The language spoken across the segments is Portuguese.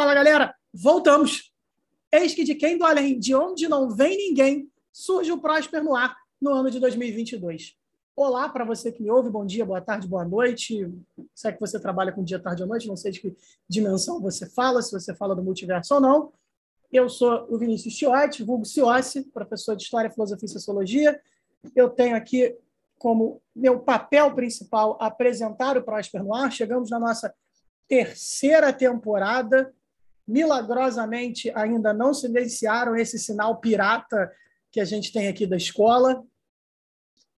Fala, galera, voltamos. Eis que de quem do além, de onde não vem ninguém, surge o Próspero no ar no ano de 2022. Olá para você que me ouve, bom dia, boa tarde, boa noite. Se é que você trabalha com dia, tarde ou noite, não sei de que dimensão você fala, se você fala do multiverso ou não. Eu sou o Vinícius Chiotti, vulgo Ciossi, professor de História, Filosofia e Sociologia. Eu tenho aqui como meu papel principal apresentar o Próspero no ar. Chegamos na nossa terceira temporada milagrosamente ainda não silenciaram esse sinal pirata que a gente tem aqui da escola.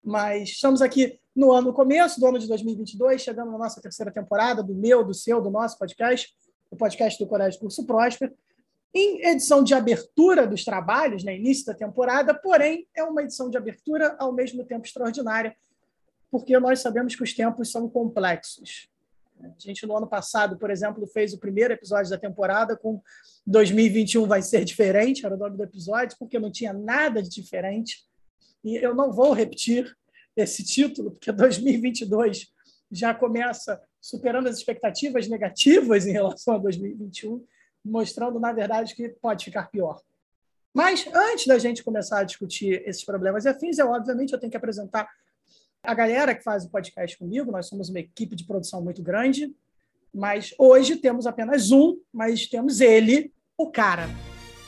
Mas estamos aqui no ano começo do ano de 2022, chegando na nossa terceira temporada do meu, do seu, do nosso podcast, o podcast do Colégio Curso Próspero, em edição de abertura dos trabalhos, né, início da temporada, porém é uma edição de abertura ao mesmo tempo extraordinária, porque nós sabemos que os tempos são complexos. A gente, no ano passado, por exemplo, fez o primeiro episódio da temporada com 2021 vai ser diferente, era o nome do episódio, porque não tinha nada de diferente. E eu não vou repetir esse título, porque 2022 já começa superando as expectativas negativas em relação a 2021, mostrando, na verdade, que pode ficar pior. Mas antes da gente começar a discutir esses problemas e afins, eu, obviamente, eu tenho que apresentar a galera que faz o podcast comigo, nós somos uma equipe de produção muito grande, mas hoje temos apenas um, mas temos ele, o cara,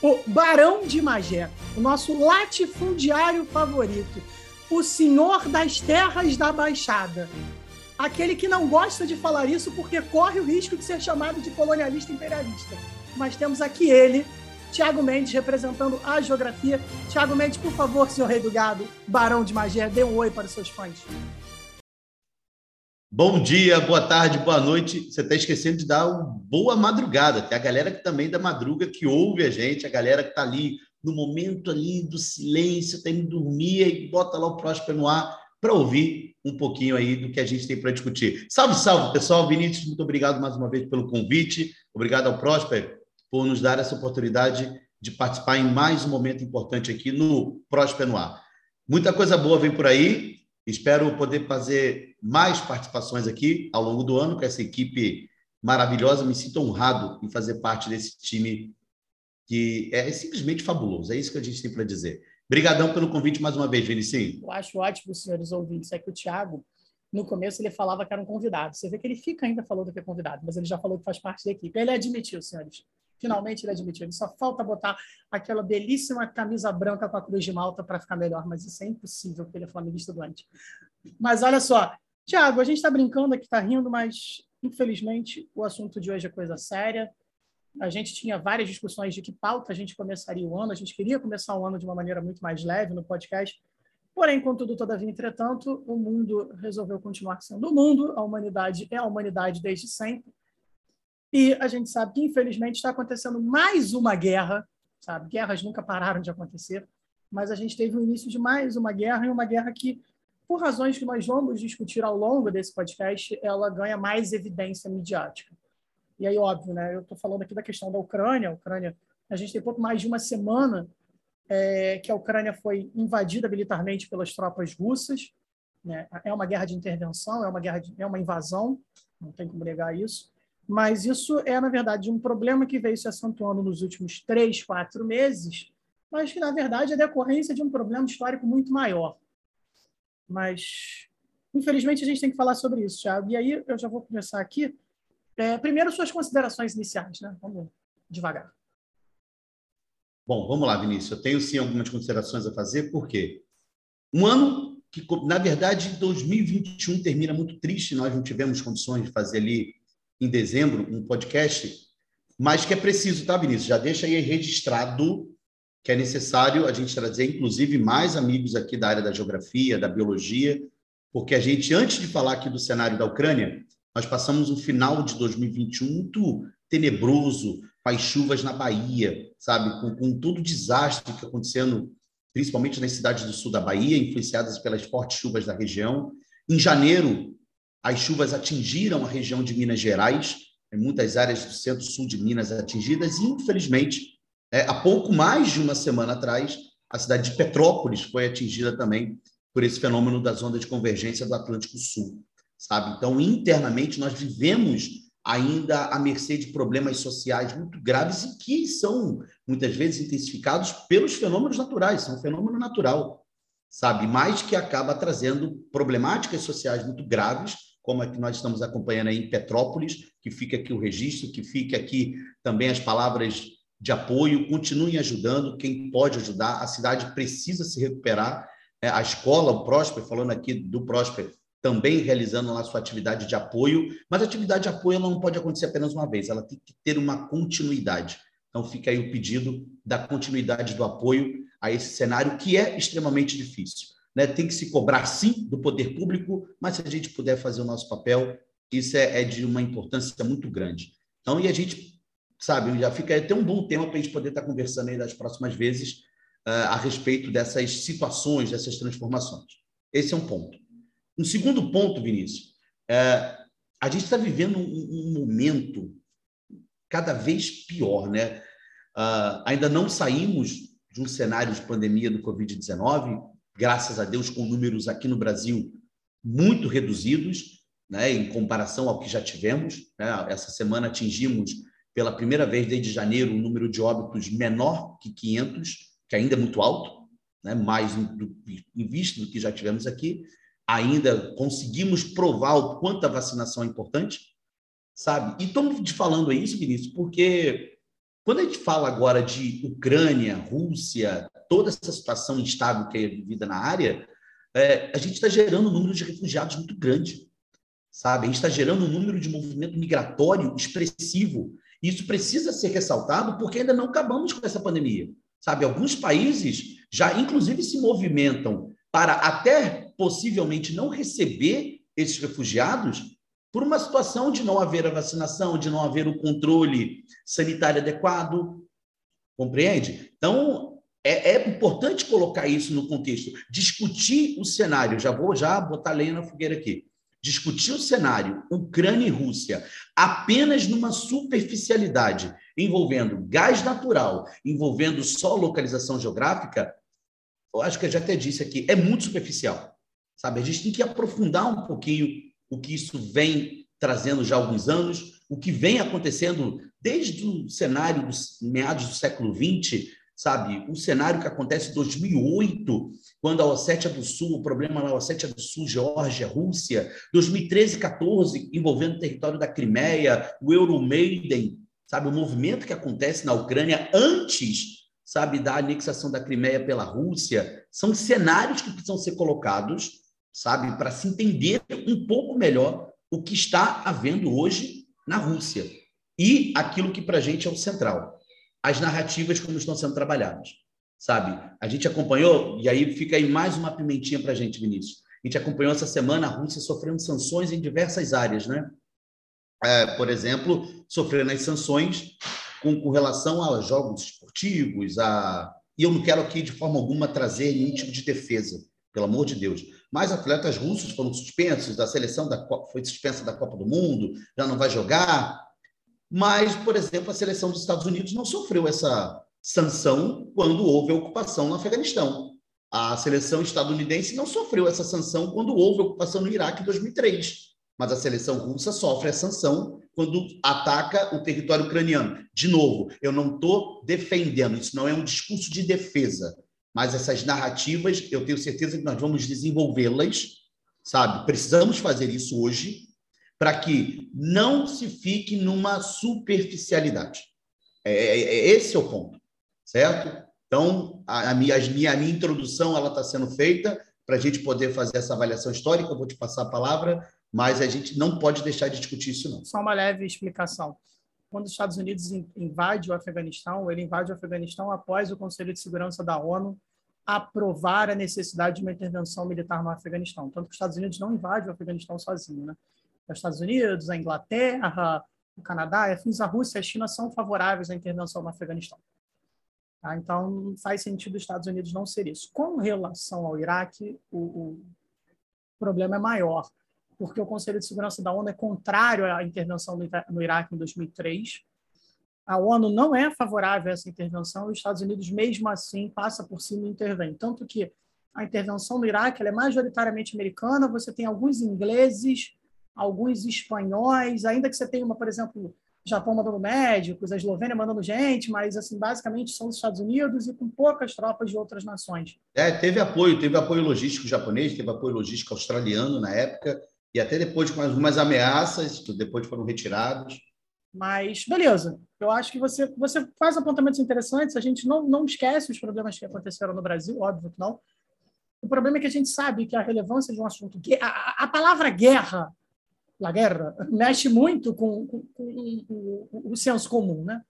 o Barão de Magé, o nosso latifundiário favorito, o senhor das terras da Baixada. Aquele que não gosta de falar isso porque corre o risco de ser chamado de colonialista imperialista. Mas temos aqui ele, Tiago Mendes representando a geografia. Tiago Mendes, por favor, senhor Rei do Gado, Barão de Magia, dê um oi para os seus fãs. Bom dia, boa tarde, boa noite. Você está esquecendo de dar uma boa madrugada. Tem a galera que também da madruga que ouve a gente, a galera que está ali no momento ali do silêncio, tem que dormir e bota lá o Próspero no ar para ouvir um pouquinho aí do que a gente tem para discutir. Salve, salve, pessoal. Vinícius, muito obrigado mais uma vez pelo convite. Obrigado ao Próspero por nos dar essa oportunidade de participar em mais um momento importante aqui no Próspero no Ar. Muita coisa boa vem por aí. Espero poder fazer mais participações aqui ao longo do ano com essa equipe maravilhosa. Me sinto honrado em fazer parte desse time que é simplesmente fabuloso. É isso que a gente tem para dizer. Obrigadão pelo convite mais uma vez, Vinicinho. Eu acho ótimo, senhores ouvintes, é que o Thiago, no começo, ele falava que era um convidado. Você vê que ele fica ainda falando que é convidado, mas ele já falou que faz parte da equipe. Ele admitiu, senhores. Finalmente ele admitiu. Ele só falta botar aquela belíssima camisa branca com a cruz de malta para ficar melhor, mas isso é impossível, porque ele é flamenguista doente. Mas olha só, Tiago, a gente está brincando aqui, está rindo, mas infelizmente o assunto de hoje é coisa séria. A gente tinha várias discussões de que pauta a gente começaria o ano. A gente queria começar o ano de uma maneira muito mais leve no podcast. Porém, contudo, todavia, entretanto, o mundo resolveu continuar sendo o mundo. A humanidade é a humanidade desde sempre. E a gente sabe que, infelizmente, está acontecendo mais uma guerra, sabe? Guerras nunca pararam de acontecer, mas a gente teve o início de mais uma guerra, e uma guerra que, por razões que nós vamos discutir ao longo desse podcast, ela ganha mais evidência midiática. E aí, óbvio, né? Eu estou falando aqui da questão da Ucrânia. A Ucrânia, a gente tem pouco mais de uma semana é, que a Ucrânia foi invadida militarmente pelas tropas russas. Né? É uma guerra de intervenção, é uma guerra, de, é uma invasão, não tem como negar isso. Mas isso é, na verdade, um problema que veio se acentuando nos últimos três, quatro meses, mas que, na verdade, é decorrência de um problema histórico muito maior. Mas, infelizmente, a gente tem que falar sobre isso, Thiago. E aí eu já vou começar aqui. É, primeiro, suas considerações iniciais, né? Vamos devagar. Bom, vamos lá, Vinícius. Eu tenho sim algumas considerações a fazer, porque um ano que, na verdade, 2021 termina muito triste, nós não tivemos condições de fazer ali em dezembro um podcast, mas que é preciso, tá, Vinícius? Já deixa aí registrado que é necessário a gente trazer, inclusive, mais amigos aqui da área da geografia, da biologia, porque a gente, antes de falar aqui do cenário da Ucrânia, nós passamos um final de 2021 muito tenebroso, com as chuvas na Bahia, sabe? Com, com todo o desastre que acontecendo, principalmente nas cidades do sul da Bahia, influenciadas pelas fortes chuvas da região. Em janeiro, as chuvas atingiram a região de Minas Gerais, em muitas áreas do centro-sul de Minas atingidas, e, infelizmente, é, há pouco mais de uma semana atrás, a cidade de Petrópolis foi atingida também por esse fenômeno das ondas de convergência do Atlântico Sul, sabe? Então, internamente, nós vivemos ainda à mercê de problemas sociais muito graves e que são muitas vezes intensificados pelos fenômenos naturais, são um fenômeno natural, sabe? Mas que acaba trazendo problemáticas sociais muito graves, como a que nós estamos acompanhando aí em Petrópolis, que fica aqui o registro, que fica aqui também as palavras de apoio, continuem ajudando quem pode ajudar. A cidade precisa se recuperar. É, a escola, o Prosper, falando aqui do Prosper, também realizando lá sua atividade de apoio, mas a atividade de apoio ela não pode acontecer apenas uma vez, ela tem que ter uma continuidade. Então fica aí o pedido da continuidade do apoio a esse cenário que é extremamente difícil. Né? Tem que se cobrar sim do poder público, mas se a gente puder fazer o nosso papel, isso é, é de uma importância muito grande. Então, e a gente, sabe, já fica até um bom tema para a gente poder estar conversando aí das próximas vezes uh, a respeito dessas situações, dessas transformações. Esse é um ponto. Um segundo ponto, Vinícius, é, a gente está vivendo um, um, momento cada vez pior, né? Uh, ainda não saímos de um cenário de pandemia do Covid-19, graças a Deus, com números aqui no Brasil muito reduzidos, né, em comparação ao que já tivemos. Né? Essa semana atingimos, pela primeira vez desde janeiro, um número de óbitos menor que 500, que ainda é muito alto, né, mais em vista do que já tivemos aqui ainda conseguimos provar o quanto a vacinação é importante, sabe? E estamos falando isso, Vinícius, porque quando a gente fala agora de Ucrânia, Rússia, toda essa situação instável que é vivida na área, é, a gente está gerando um número de refugiados muito grande, sabe? A gente está gerando um número de movimento migratório expressivo. Isso precisa ser ressaltado porque ainda não acabamos com essa pandemia, sabe? Alguns países já, inclusive, se movimentam para até possivelmente não receber esses refugiados por uma situação de não haver a vacinação, de não haver o controle sanitário adequado. Compreende? Então, é, é, importante colocar isso no contexto. Discutir o cenário, já vou já botar lenha na fogueira aqui. Discutir o cenário Ucrânia e Rússia apenas numa superficialidade, envolvendo gás natural, envolvendo só localização geográfica, eu acho que eu já até disse aqui, é muito superficial. Sabe? A gente tem que aprofundar um pouquinho o que isso vem trazendo já há alguns anos, o que vem acontecendo desde o cenário dos meados do século XX, sabe? O cenário que acontece em 2008, quando a Ossétia do Sul, o problema na Ossétia do Sul, Geórgia, Rússia, 2013 14, envolvendo o território da Crimeia, o Euromaiden, sabe? O movimento que acontece na Ucrânia antes sabe, da anexação da Crimeia pela Rússia, são cenários que precisam ser colocados, sabe, para se entender um pouco melhor o que está havendo hoje na Rússia e aquilo que para a gente é o central, as narrativas como estão sendo trabalhadas, sabe? A gente acompanhou, e aí fica aí mais uma pimentinha para a gente, Vinícius. A gente acompanhou essa semana a Rússia sofrendo sanções em diversas áreas, né? É, por exemplo, sofrendo as sanções com, com relação a jogos esportivos, a... e eu não quero aqui de forma alguma trazer nenhum tipo de defesa, pelo amor de Deus. Mas atletas russos foram suspensos, a seleção da foi suspensa da Copa do Mundo, já não vai jogar. Mas, por exemplo, a seleção dos Estados Unidos não sofreu essa sanção quando houve a ocupação no Afeganistão. A seleção estadunidense não sofreu essa sanção quando houve a ocupação no Iraque em 2003 mas a seleção russa sofre a sanção quando ataca o território ucraniano. De novo, eu não estou defendendo, isso não é um discurso de defesa, mas essas narrativas, eu tenho certeza que nós vamos desenvolvê-las, sabe? Precisamos fazer isso hoje para que não se fique numa superficialidade. É, é, é, esse é o ponto, certo? Então, a, a, minha, a minha, a minha introdução ela está sendo feita para a gente poder fazer essa avaliação histórica. Eu vou te passar a palavra mas a gente não pode deixar de discutir isso, não. Só uma leve explicação. Quando os Estados Unidos invade o Afeganistão, ele invade o Afeganistão após o Conselho de Segurança da ONU aprovar a necessidade de uma intervenção militar no Afeganistão. Tanto que os Estados Unidos não invadem o Afeganistão sozinho. Né? Os Estados Unidos, a Inglaterra, o Canadá, afins a Rússia e a China são favoráveis à intervenção no Afeganistão. Tá? Então, faz sentido os Estados Unidos não ser isso. Com relação ao Iraque, o, o problema é maior porque o Conselho de Segurança da ONU é contrário à intervenção no Iraque em 2003. A ONU não é favorável a essa intervenção e os Estados Unidos, mesmo assim, passa por cima e intervém. Tanto que a intervenção no Iraque é majoritariamente americana, você tem alguns ingleses alguns espanhóis, ainda que você tenha uma, por exemplo, Japão mandando médicos, a Eslovênia mandando gente, mas assim basicamente são os Estados Unidos e com poucas tropas de outras nações. É, teve apoio, teve apoio logístico japonês, teve apoio logístico australiano na época e até depois com algumas ameaças, depois foram retirados. Mas beleza, eu acho que você você faz apontamentos interessantes. A gente não não esquece os problemas que aconteceram no Brasil, óbvio que não. O problema é que a gente sabe que a relevância de um assunto, a, a palavra guerra La Guerra, mexe muito com, com, com, com, o senso comum, né?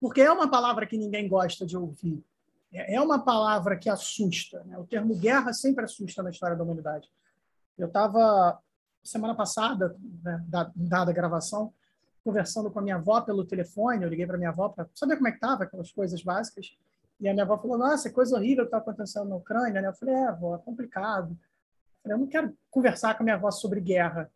Porque é uma palavra que ninguém gosta de ouvir. É, é uma palavra que assusta. Né? O termo guerra sempre assusta na história da humanidade. Eu estava, semana passada, né, dada a gravação, conversando com a minha avó pelo telefone. Eu liguei para minha avó para saber como é que estava, aquelas coisas básicas. E a minha avó falou: Nossa, coisa horrível que está acontecendo na Ucrânia. Né? Eu falei: É, avó, é complicado. Eu não quero conversar com a minha avó sobre guerra.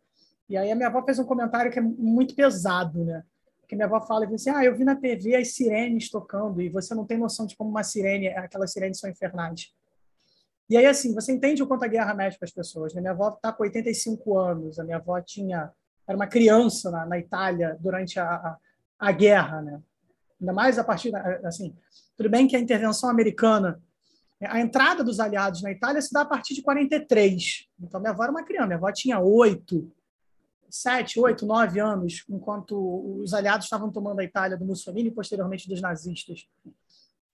E aí a minha avó fez um comentário que é muito pesado, né? Que minha avó fala assim: "Ah, eu vi na TV as sirenes tocando e você não tem noção de como uma sirene, aquelas sirenes são infernais". E aí assim, você entende o quanto a guerra mexe para as pessoas, né? Minha avó está com 85 anos, a minha avó tinha era uma criança na, na Itália durante a, a, a guerra, né? Ainda mais a partir da, assim, tudo bem que a intervenção americana a entrada dos aliados na Itália se dá a partir de 43. Então, minha avó era uma criança, minha avó tinha oito, sete, oito, nove anos, enquanto os aliados estavam tomando a Itália do Mussolini e posteriormente dos nazistas.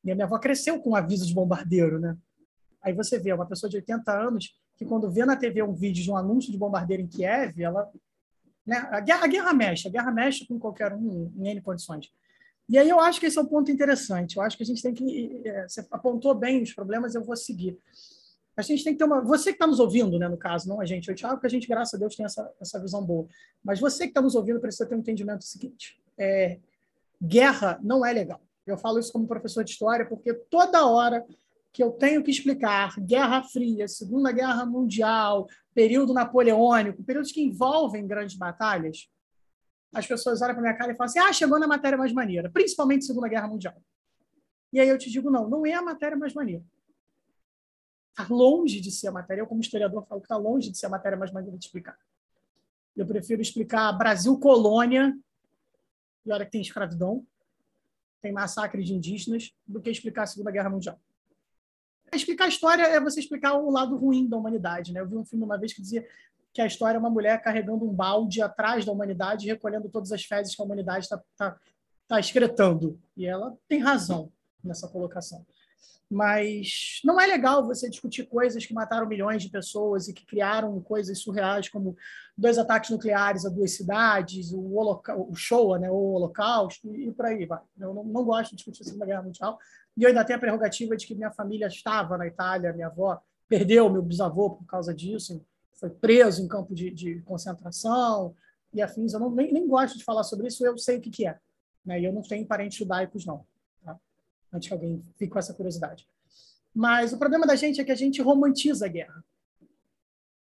E a minha avó cresceu com aviso de bombardeiro, né? Aí você vê uma pessoa de 80 anos que quando vê na TV um vídeo de um anúncio de bombardeiro em Kiev, ela, né? A guerra, a guerra mexe, a guerra mexe com qualquer um em N condições. E aí eu acho que esse é um ponto interessante. Eu acho que a gente tem que. É, você apontou bem os problemas, eu vou seguir a gente tem que ter uma. Você que está nos ouvindo, né, no caso, não a gente, o Thiago, que a gente, graças a Deus, tem essa, essa visão boa. Mas você que está nos ouvindo precisa ter um entendimento seguinte: é, guerra não é legal. Eu falo isso como professor de história, porque toda hora que eu tenho que explicar Guerra Fria, Segunda Guerra Mundial, período napoleônico, períodos que envolvem grandes batalhas, as pessoas olham para minha cara e falam assim: ah, chegou na matéria mais maneira, principalmente Segunda Guerra Mundial. E aí eu te digo: não, não é a matéria mais maneira está longe de ser a matéria. Eu, como historiador, falo que está longe de ser a matéria mais maneira de explicar. Eu prefiro explicar Brasil colônia, e olha que tem escravidão, tem massacre de indígenas, do que explicar a Segunda Guerra Mundial. Explicar a história é você explicar o lado ruim da humanidade. Né? Eu vi um filme uma vez que dizia que a história é uma mulher carregando um balde atrás da humanidade, recolhendo todas as fezes que a humanidade está tá, tá excretando. E ela tem razão nessa colocação mas não é legal você discutir coisas que mataram milhões de pessoas e que criaram coisas surreais como dois ataques nucleares a duas cidades, o, holoca o Shoah, né, o Holocausto e por aí vai. Eu não, não gosto de discutir a Segunda Guerra Mundial e eu ainda tenho a prerrogativa de que minha família estava na Itália, minha avó perdeu meu bisavô por causa disso, foi preso em campo de, de concentração e afins. Eu não, nem, nem gosto de falar sobre isso, eu sei o que, que é. Né, e eu não tenho parentes judaicos, não antes que alguém fique com essa curiosidade. Mas o problema da gente é que a gente romantiza a guerra.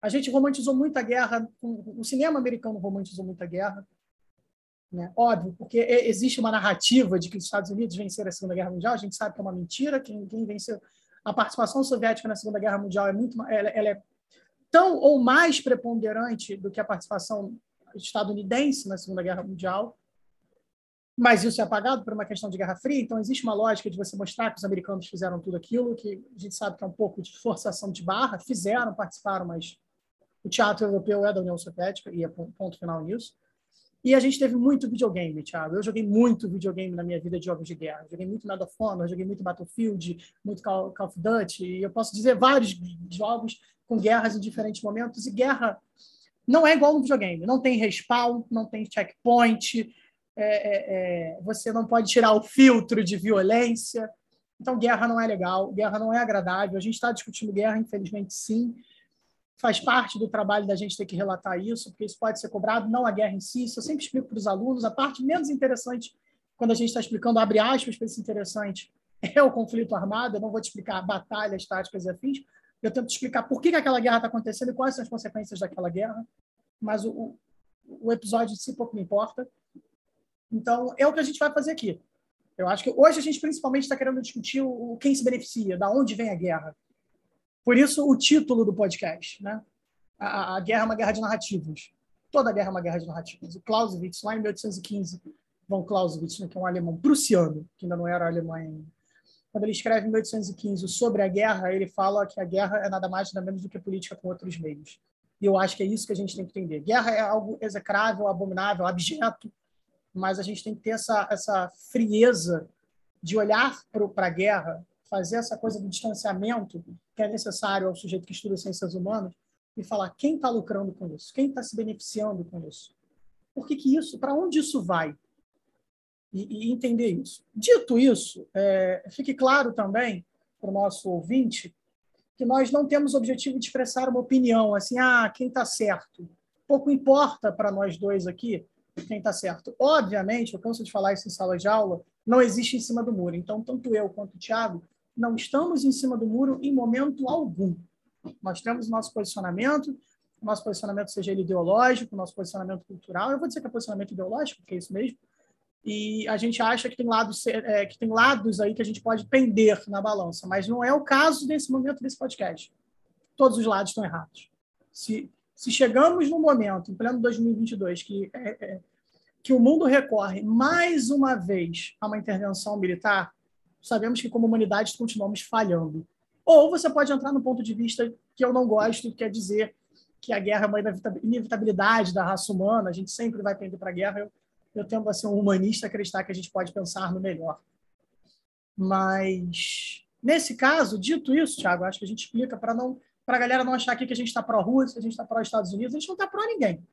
A gente romantizou muito a guerra, o cinema americano romantizou muito a guerra. Né? Óbvio, porque existe uma narrativa de que os Estados Unidos venceram a Segunda Guerra Mundial, a gente sabe que é uma mentira, quem, quem venceu a participação soviética na Segunda Guerra Mundial é muito ela, ela é tão ou mais preponderante do que a participação estadunidense na Segunda Guerra Mundial mas isso é apagado por uma questão de Guerra Fria, então existe uma lógica de você mostrar que os americanos fizeram tudo aquilo, que a gente sabe que é um pouco de forçação de barra, fizeram, participaram, mas o teatro europeu é da União Soviética, e é ponto final nisso. E a gente teve muito videogame, Thiago. Eu joguei muito videogame na minha vida de jogos de guerra. Joguei muito Medal of Honor, joguei muito Battlefield, muito Call, Call of Duty, e eu posso dizer vários jogos com guerras em diferentes momentos. E guerra não é igual no videogame. Não tem respawn, não tem checkpoint, é, é, é, você não pode tirar o filtro de violência. Então, guerra não é legal, guerra não é agradável. A gente está discutindo guerra, infelizmente, sim. Faz parte do trabalho da gente ter que relatar isso, porque isso pode ser cobrado, não a guerra em si. Isso eu sempre explico para os alunos. A parte menos interessante, quando a gente está explicando, abre aspas para esse interessante, é o conflito armado. Eu não vou te explicar batalhas, táticas e afins. Eu tento explicar por que, que aquela guerra está acontecendo e quais são as consequências daquela guerra. Mas o, o episódio em si pouco me importa. Então, é o que a gente vai fazer aqui. Eu acho que hoje a gente principalmente está querendo discutir o, quem se beneficia, da onde vem a guerra. Por isso, o título do podcast, né? A, a guerra é uma guerra de narrativas. Toda guerra é uma guerra de narrativas. O Clausewitz, lá em 1815, von Clausewitz, né, que é um alemão prussiano, que ainda não era alemão ainda, quando ele escreve em 1815 sobre a guerra, ele fala que a guerra é nada mais nada menos do que política com outros meios. E eu acho que é isso que a gente tem que entender. Guerra é algo execrável, abominável, abjeto, mas a gente tem que ter essa, essa frieza de olhar para a guerra, fazer essa coisa do distanciamento que é necessário ao sujeito que estuda ciências humanas e falar quem está lucrando com isso, quem está se beneficiando com isso. Por que, que isso, para onde isso vai? E, e, entender isso. Dito isso, é, fique claro também para o nosso ouvinte que nós não temos objetivo de expressar uma opinião, assim, ah, quem está certo. Pouco importa para nós dois aqui quem está certo. Obviamente, eu canso de falar isso em sala de aula, não existe em cima do muro. Então, tanto eu quanto o Tiago não estamos em cima do muro em momento algum. Nós temos nosso posicionamento, nosso posicionamento seja ele ideológico, nosso posicionamento cultural. Eu vou dizer que é posicionamento ideológico, porque é isso mesmo. E a gente acha que tem lados é, que tem lados aí que a gente pode pender na balança, mas não é o caso nesse momento desse podcast. Todos os lados estão errados. Se, se chegamos no momento, em pleno 2022, que é, é, que o mundo recorre mais uma vez a uma intervenção militar, sabemos que como humanidade continuamos falhando. Ou você pode entrar no ponto de vista que eu não gosto, que quer dizer que a guerra é uma inevitabilidade da raça humana, a gente sempre vai tender para a guerra. Eu, eu tendo a ser um humanista acreditar que a gente pode pensar no melhor. Mas, nesse caso, dito isso, Thiago, acho que a gente explica para não para a galera não achar aqui que a gente está pró-Rússia, que a gente está pró-Estados Unidos, a gente não está pró ninguém.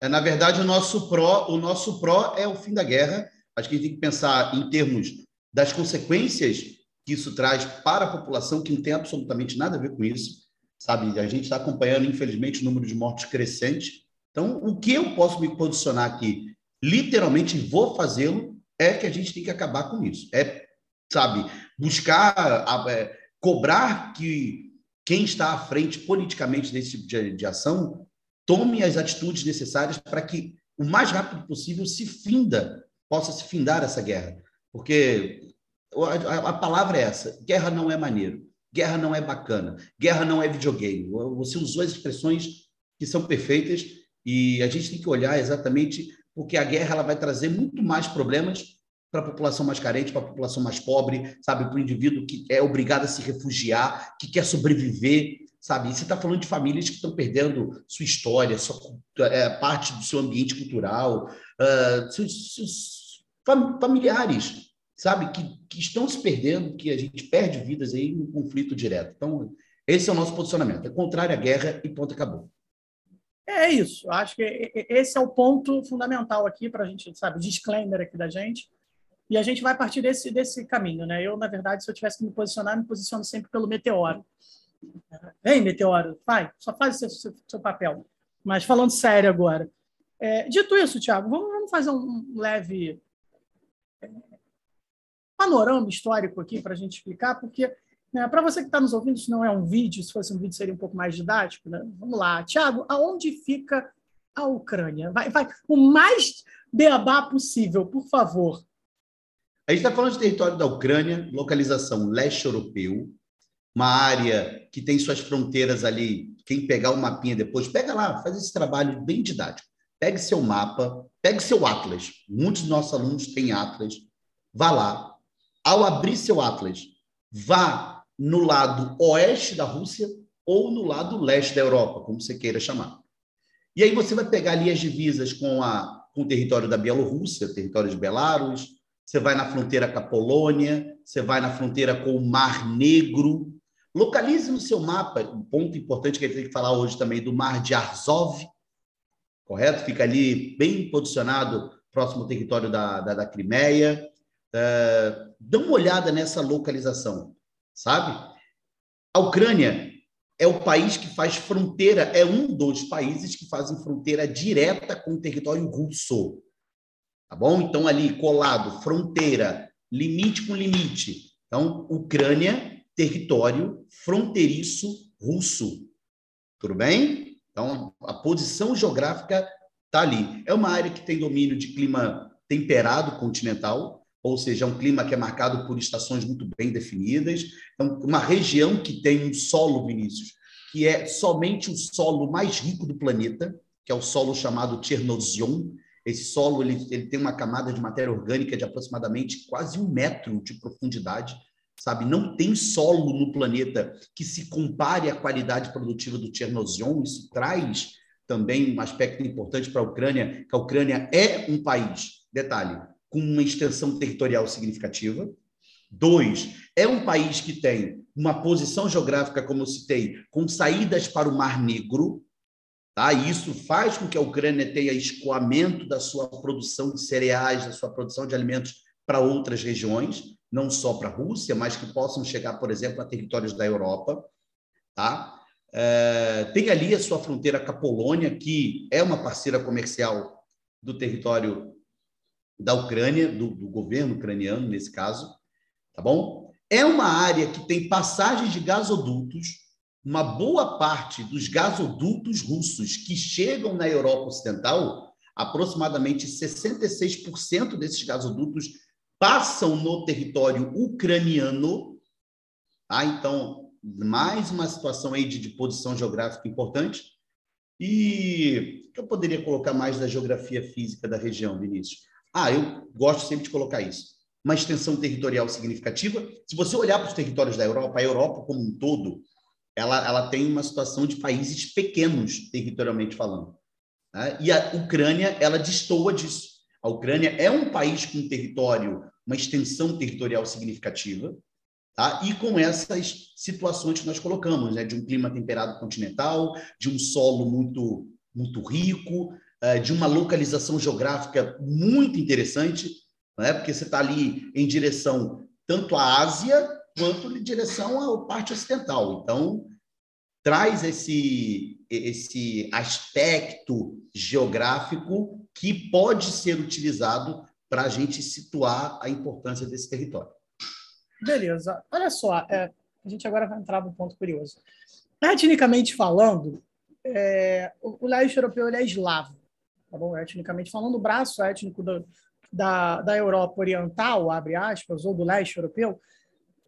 É, na verdade, o nosso pró, o nosso pró é o fim da guerra. Acho que a gente tem que pensar em termos das consequências que isso traz para a população, que não tem absolutamente nada a ver com isso. Sabe, a gente está acompanhando, infelizmente, o número de mortes crescente. Então, o que eu posso me posicionar aqui, literalmente vou fazê-lo, é que a gente tem que acabar com isso. É, sabe, buscar, é, cobrar que quem está à frente politicamente desse tipo de, de ação tome as atitudes necessárias para que o mais rápido possível se finda, possa se findar essa guerra. Porque a, palavra é essa: guerra não é maneiro, guerra não é bacana, guerra não é videogame. Você usou as expressões que são perfeitas e a gente tem que olhar exatamente porque a guerra ela vai trazer muito mais problemas para a população mais carente, para a população mais pobre, sabe, para o indivíduo que é obrigado a se refugiar, que quer sobreviver, sabe? E você está falando de famílias que estão perdendo sua história, sua é, parte do seu ambiente cultural, uh, seus, seus familiares, sabe, que, que estão se perdendo, que a gente perde vidas aí no conflito direto. Então, esse é o nosso posicionamento. É contrário à guerra e ponto acabou. É isso. Acho que esse é o ponto fundamental aqui para a gente, sabe, disclaimer aqui da gente. E a gente vai partir desse, desse caminho, né? Eu, na verdade, se eu tivesse que me posicionar, me posiciono sempre pelo meteoro. Vem, meteoro, vai, só faz o seu, seu, seu papel. Mas falando sério agora. É, dito isso, Tiago, vamos, vamos, fazer um leve panorama histórico aqui para a gente explicar, porque né, para você que está nos ouvindo, isso não é um vídeo, se fosse um vídeo seria um pouco mais didático. Né? Vamos lá. Tiago, aonde fica a Ucrânia? Vai, vai o mais beabá possível, por favor. A gente está falando de território da Ucrânia, localização leste europeu, uma área que tem suas fronteiras ali. Quem pegar o mapinha depois, pega lá, faz esse trabalho bem didático. Pegue seu mapa, pegue seu Atlas. Muitos dos nossos alunos têm Atlas. Vá lá, ao abrir seu Atlas, vá no lado oeste da Rússia ou no lado leste da Europa, como você queira chamar. E aí você vai pegar ali as divisas com, a, com o território da Bielorrússia, território de Belarus, você vai na fronteira com a Polônia, você vai na fronteira com o Mar Negro. Localize no seu mapa, um ponto importante que a gente tem que falar hoje também do Mar de Azov, correto? Fica ali bem posicionado próximo ao território da, da, da Crimeia. Uh, dá uma olhada nessa localização, sabe? A Ucrânia é o país que faz fronteira, é um dos países que fazem fronteira direta com o território russo. Tá bom? Então, ali colado, fronteira, limite com limite. Então, Ucrânia, território fronteiriço russo. Tudo bem? Então, a posição geográfica está ali. É uma área que tem domínio de clima temperado continental, ou seja, é um clima que é marcado por estações muito bem definidas, é uma região que tem um solo, Vinícius, que é somente o solo mais rico do planeta, que é o solo chamado Chernozion. Esse solo ele, ele tem uma camada de matéria orgânica de aproximadamente quase um metro de profundidade, sabe? Não tem solo no planeta que se compare à qualidade produtiva do Chernozion. Isso traz também um aspecto importante para a Ucrânia, que a Ucrânia é um país, detalhe, com uma extensão territorial significativa. Dois, é um país que tem uma posição geográfica, como eu citei, com saídas para o Mar Negro. Tá? Isso faz com que a Ucrânia tenha escoamento da sua produção de cereais, da sua produção de alimentos para outras regiões, não só para a Rússia, mas que possam chegar, por exemplo, a territórios da Europa. Tá? É, tem ali a sua fronteira com a Polônia, que é uma parceira comercial do território da Ucrânia, do, do governo ucraniano, nesse caso tá bom? É uma área que tem passagens de gasodutos, uma boa parte dos gasodutos russos que chegam na Europa Ocidental, aproximadamente 66% desses gasodutos passam no território ucraniano. Tá? Então, mais uma situação aí de, de posição geográfica importante. E o que eu poderia colocar mais da geografia física da região, Vinícius? Ah, eu gosto sempre de colocar isso uma extensão territorial significativa. Se você olhar para os territórios da Europa, a Europa como um todo, ela, ela tem uma situação de países pequenos, territorialmente falando. Né? E a Ucrânia, ela destoa disso. A Ucrânia é um país com território, uma extensão territorial significativa, tá? e com essas situações que nós colocamos, né? de um clima temperado continental, de um solo muito, muito rico, de uma localização geográfica muito interessante, né? porque você está ali em direção tanto à Ásia quanto em direção à parte ocidental. Então, traz esse, esse aspecto geográfico que pode ser utilizado para a gente situar a importância desse território. Beleza. Olha só, é, a gente agora vai entrar num ponto curioso. Etnicamente falando, é, o, o leste europeu é eslavo, tá bom? Etnicamente falando, o braço étnico do, da, da Europa Oriental, abre aspas, ou do leste europeu,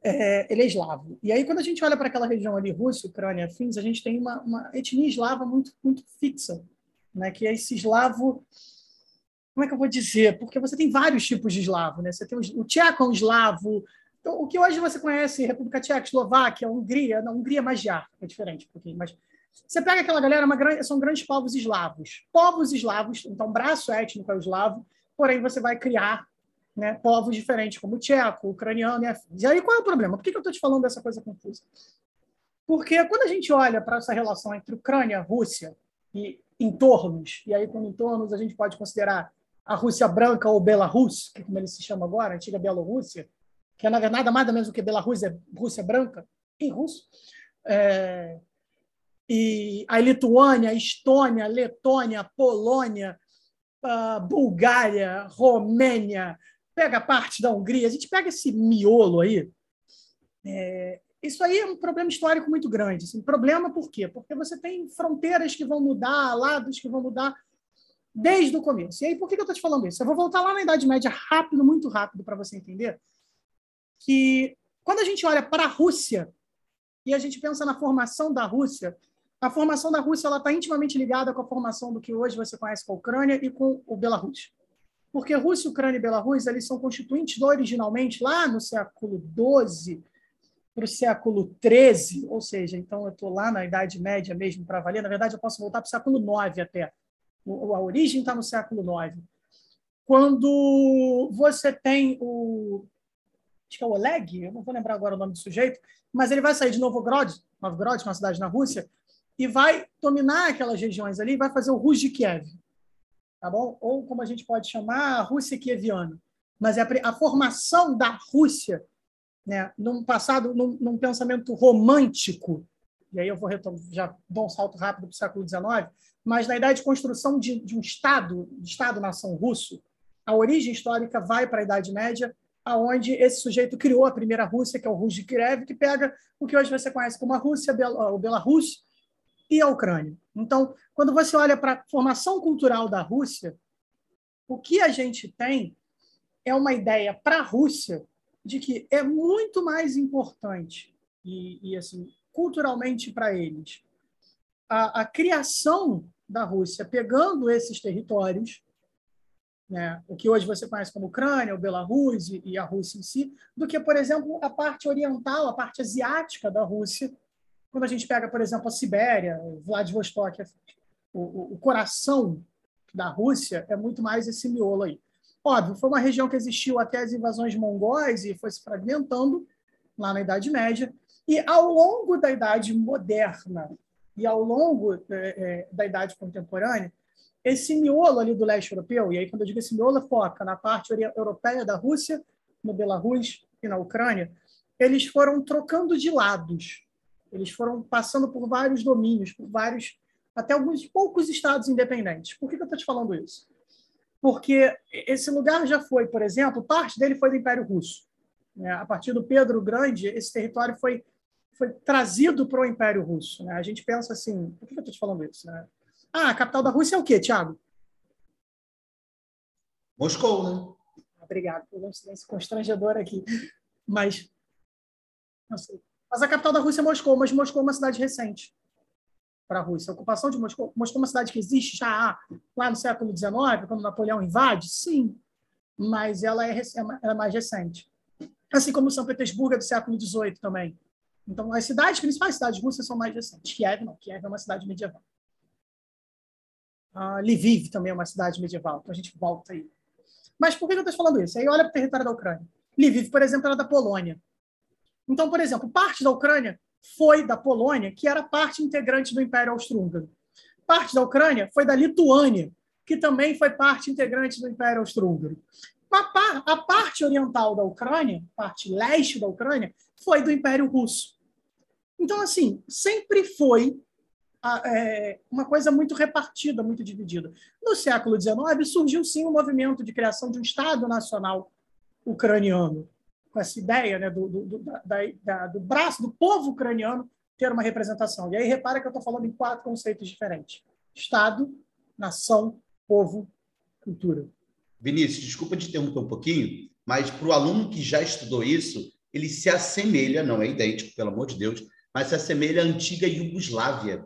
é, ele é eslavo. E aí, quando a gente olha para aquela região ali, Rússia, Ucrânia, fins, a gente tem uma, uma etnia eslava muito, muito fixa, né? que é esse eslavo. Como é que eu vou dizer? Porque você tem vários tipos de eslavo. Né? Você tem o, tcheco é um eslavo. Então, o que hoje você conhece, República Tcheca, Eslováquia, Hungria, na Hungria é mais de é diferente um mas você pega aquela galera, uma são grandes povos eslavos. Povos eslavos, então braço étnico é o eslavo, porém você vai criar né, povos diferentes, como o tcheco, o ucraniano e afins. E aí qual é o problema? Por que, que eu estou te falando dessa coisa confusa? Porque quando a gente olha para essa relação entre Ucrânia, Rússia e entornos, e aí com entornos a gente pode considerar a Rússia branca ou Belarus, que é como ele se chama agora, a antiga Bielorrússia, que é nada mais nada menos do que Belarus é Rússia branca, em russo. É, e a Lituânia, a Estônia, a Letônia, a Polônia, uh, Bulgária, Romênia, pega parte da Hungria, a gente pega esse miolo aí. É, isso aí é um problema histórico muito grande. Assim, problema por quê? Porque você tem fronteiras que vão mudar, lados que vão mudar desde o começo. E aí, por que eu estou te falando isso? Eu vou voltar lá na Idade Média rápido, muito rápido, para você entender que quando a gente olha para a Rússia e a gente pensa na formação da Rússia, a formação da Rússia está intimamente ligada com a formação do que hoje você conhece com a Ucrânia e com o Belarus. Porque Rússia, Ucrânia e Belarus eles são constituintes originalmente lá no século XII para o século XIII, ou seja, então eu estou lá na Idade Média mesmo para valer. Na verdade, eu posso voltar para o século IX até. A origem está no século IX. Quando você tem o. Acho que é o Oleg, eu não vou lembrar agora o nome do sujeito, mas ele vai sair de Novgorod, Novgorod, uma cidade na Rússia, e vai dominar aquelas regiões ali, vai fazer o Rus de Kiev, tá bom? Ou como a gente pode chamar, a Rússia kieviana. Mas é a, a formação da Rússia, né, num passado, num, num pensamento romântico, e aí eu vou já dou um salto rápido para o século XIX, mas na ideia de construção de, de um Estado, de Estado-nação russo, a origem histórica vai para a Idade Média, aonde esse sujeito criou a primeira Rússia, que é o Rus de Kiev, que pega o que hoje você conhece como a Rússia, o Belarus, e a Ucrânia. Então, quando você olha para a formação cultural da Rússia, o que a gente tem é uma ideia para a Rússia de que é muito mais importante e, e assim culturalmente para eles a, a criação da Rússia, pegando esses territórios, né, o que hoje você conhece como Ucrânia, o Belarus e, e a Rússia em si, do que, por exemplo, a parte oriental, a parte asiática da Rússia, quando a gente pega, por exemplo, a Sibéria, Vladivostok, o, o, coração da Rússia é muito mais esse miolo aí. Óbvio, foi uma região que existiu até as invasões mongóis e foi se fragmentando lá na Idade Média. E ao longo da Idade Moderna e ao longo é, é, da Idade Contemporânea, esse miolo ali do leste europeu, e aí quando eu digo esse miolo, foca na parte europeia da Rússia, no Belarus e na Ucrânia, eles foram trocando de lados. Eles foram passando por vários domínios, por vários, até alguns poucos estados independentes. Por que, que eu estou te falando isso? Porque esse lugar já foi, por exemplo, parte dele foi do Império Russo. Né? A partir do Pedro Grande, esse território foi, foi trazido para o Império Russo. Né? A gente pensa assim, por que eu estou te falando isso? Né? Ah, a capital da Rússia é o quê, Tiago? Moscou, né? Obrigado por um silêncio constrangedor aqui. Mas, não sei. Mas a capital da Rússia é Moscou, mas Moscou é uma cidade recente para a Rússia. A ocupação de Moscou, Moscou é uma cidade que existe já lá no século XIX, quando Napoleão invade? Sim, mas ela é, é mais recente. Assim como São Petersburgo é do século XVIII também. Então, as cidades, principais cidades russas são mais recentes. Kiev não, Kiev é uma cidade medieval. Uh, Lviv também é uma cidade medieval, então a gente volta aí. Mas por que eu estou falando isso? Aí olha para o território da Ucrânia. Lviv, por exemplo, era da Polônia. Então, por exemplo, parte da Ucrânia foi da Polônia, que era parte integrante do Império Austro-Húngaro. Parte da Ucrânia foi da Lituânia, que também foi parte integrante do Império Austro-Húngaro. A, parte oriental da Ucrânia, parte leste da Ucrânia, foi do Império Russo. Então, assim, sempre foi é, uma coisa muito repartida, muito dividida. No século XIX, surgiu sim um movimento de criação de um Estado Nacional ucraniano, com essa ideia né, do, do, da, da, do braço do povo ucraniano ter uma representação. E aí repara que eu estou falando em quatro conceitos diferentes: Estado, nação, povo, cultura. Vinícius, desculpa te interromper um pouquinho, mas para o aluno que já estudou isso, ele se assemelha, não é idêntico, pelo amor de Deus, mas se assemelha à antiga Iugoslávia.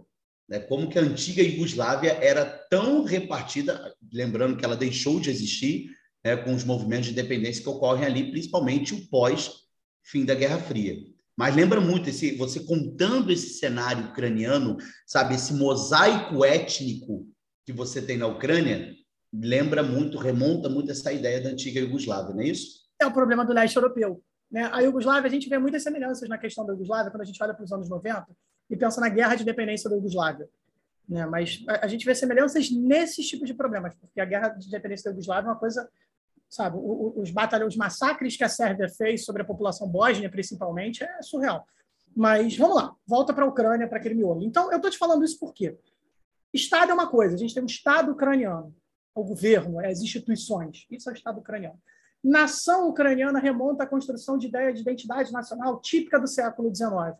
Né? Como que a antiga Iugoslávia era tão repartida, lembrando que ela deixou de existir né, com os movimentos de independência que ocorrem ali, principalmente o pós-fim da Guerra Fria. Mas lembra muito esse, você contando esse cenário ucraniano, sabe, esse mosaico étnico que você tem na Ucrânia, lembra muito, remonta muito essa ideia da antiga Iugoslávia, não é isso? É o problema do leste europeu. Né? A Iugoslávia, a gente vê muitas semelhanças na questão da Iugoslávia quando a gente olha para os anos 90 e pensa na guerra de independência da Iugoslávia. Né? Mas a, gente vê semelhanças nesses tipos de problemas, porque a guerra de independência da Iugoslávia é uma coisa, sabe, os batalhões, os massacres que a Sérvia fez sobre a população bósnia, principalmente, é surreal. Mas vamos lá, volta para a Ucrânia, para aquele miolo. Então, eu estou te falando isso por quê? Estado é uma coisa, a gente tem um Estado ucraniano, o governo, as instituições, isso é o Estado ucraniano. Nação ucraniana remonta à construção de ideia de identidade nacional típica do século XIX,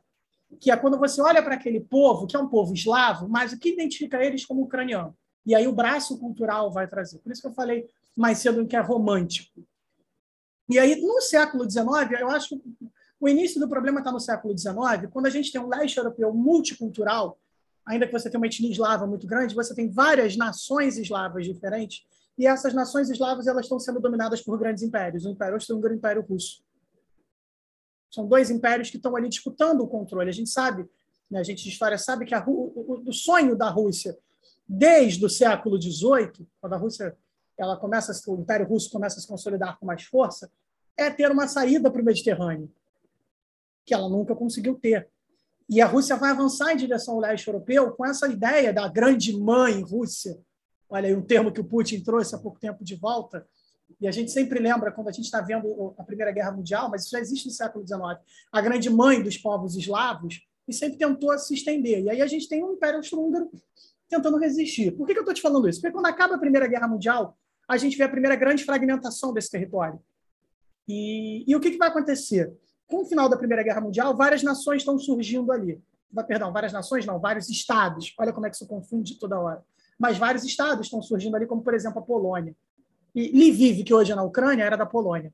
que é quando você olha para aquele povo, que é um povo eslavo, mas o que identifica eles como ucraniano? E aí o braço cultural vai trazer. Por isso que eu falei mais cedo que é romântico. E aí, no século XIX, eu acho que o início do problema está no século XIX, quando a gente tem um leste europeu multicultural, ainda que você tenha uma etnia eslava muito grande, você tem várias nações eslavas diferentes, e essas nações eslavas elas estão sendo dominadas por grandes impérios, o Império Austro-Húngaro e o Império Russo. São dois impérios que estão ali disputando o controle. A gente sabe, né, a gente de história sabe que a, o, o, sonho da Rússia, desde o século XVIII, quando a Rússia ela começa, o Império Russo começa a se consolidar com mais força, é ter uma saída para o Mediterrâneo, que ela nunca conseguiu ter. E a Rússia vai avançar em direção ao leste europeu com essa ideia da grande mãe Rússia. Olha aí um termo que o Putin trouxe há pouco tempo de volta. E a gente sempre lembra, quando a gente está vendo a Primeira Guerra Mundial, mas isso já existe no século XIX, a grande mãe dos povos eslavos, e sempre tentou se estender. E aí a gente tem um Império Austro-Húngaro tentando resistir. Por que, que eu estou te falando isso? Porque quando acaba a Primeira Guerra Mundial, a gente vê a primeira grande fragmentação desse território. E, e o que, que vai acontecer? com o final da Primeira Guerra Mundial, várias nações estão surgindo ali. Perdão, várias nações não, vários estados. Olha como é que isso confunde toda hora. Mas vários estados estão surgindo ali, como, por exemplo, a Polônia. E Lviv, que hoje é na Ucrânia, era da Polônia.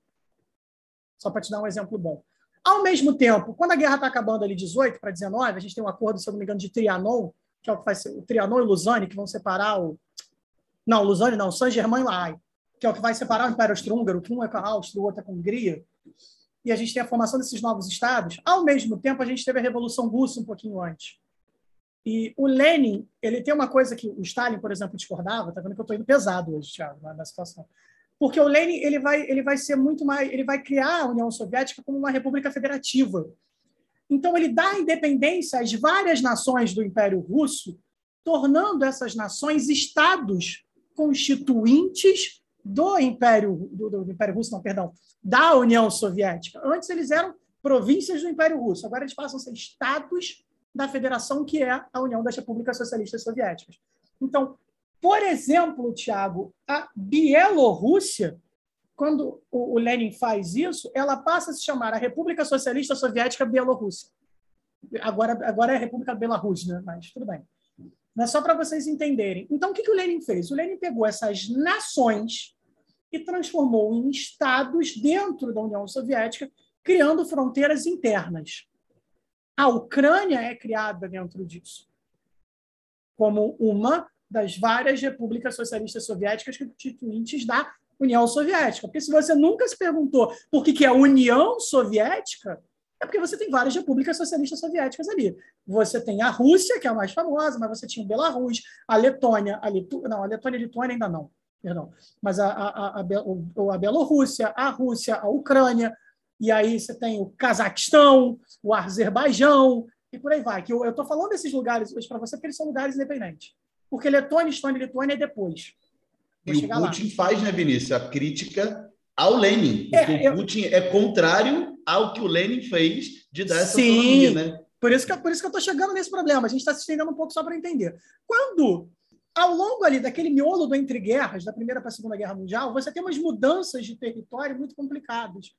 Só para te dar um exemplo bom. Ao mesmo tempo, quando a guerra está acabando ali 18 para 19, a gente tem um acordo, se eu não me engano, de Trianon, que é o que ser o Trianon e Lausanne, que vão separar o. Não, Lausanne não, Saint-Germain-Laye, que é o que vai separar o Império Austro-Húngaro, que um é com a Áustria, o outro é com a Hungria. E a gente tem a formação desses novos estados. Ao mesmo tempo, a gente teve a Revolução Russa um pouquinho antes. E o Lenin, ele tem uma coisa que o Stalin, por exemplo, discordava, tá vendo que eu estou indo pesado hoje, Thiago, na situação. Porque o Lenin ele vai, ele vai ser muito mais, ele vai criar a União Soviética como uma república federativa. Então ele dá independência às várias nações do Império Russo, tornando essas nações estados constituintes do Império do, do Império Russo, não, perdão, da União Soviética. Antes eles eram províncias do Império Russo, agora eles passam a ser estados da federação que é a União das Repúblicas Socialistas Soviéticas. Então, por exemplo, Tiago, a Bielorrússia, quando o Lenin faz isso, ela passa a se chamar a República Socialista Soviética Bielorrússia. Agora, agora é a República Belarus, né? mas tudo bem. Mas só para vocês entenderem. Então, o que, que o Lenin fez? O Lenin pegou essas nações e transformou em estados dentro da União Soviética, criando fronteiras internas. A Ucrânia é criada dentro disso, como uma das várias repúblicas socialistas soviéticas constituintes da União Soviética. Porque se você nunca se perguntou por que, que é União Soviética, é porque você tem várias repúblicas socialistas soviéticas ali. Você tem a Rússia, que é a mais famosa, mas você tinha o Belarus, a Letônia, a Litu... não, a Letônia e a Lituânia ainda não, perdão. Mas a, a, a, a, Bielorrússia, a Rússia, a Ucrânia, e aí você tem o Cazaquistão, o Azerbaijão, e por aí vai. Que eu estou falando desses lugares hoje para você porque eles são lugares independentes. Porque Letônia, Estônia e Lituânia é depois. Vou e o Putin lá. faz, né, Vinícius, a crítica ao Lenin. É, porque eu... o Putin é contrário ao que o Lenin fez de dar essa Sim. autonomia, né? Por isso que, por isso que eu estou chegando nesse problema. A gente está se estendendo um pouco só para entender. Quando, ao longo ali daquele miolo do entre guerras, da Primeira para a Segunda Guerra Mundial, você tem umas mudanças de território muito complicadas.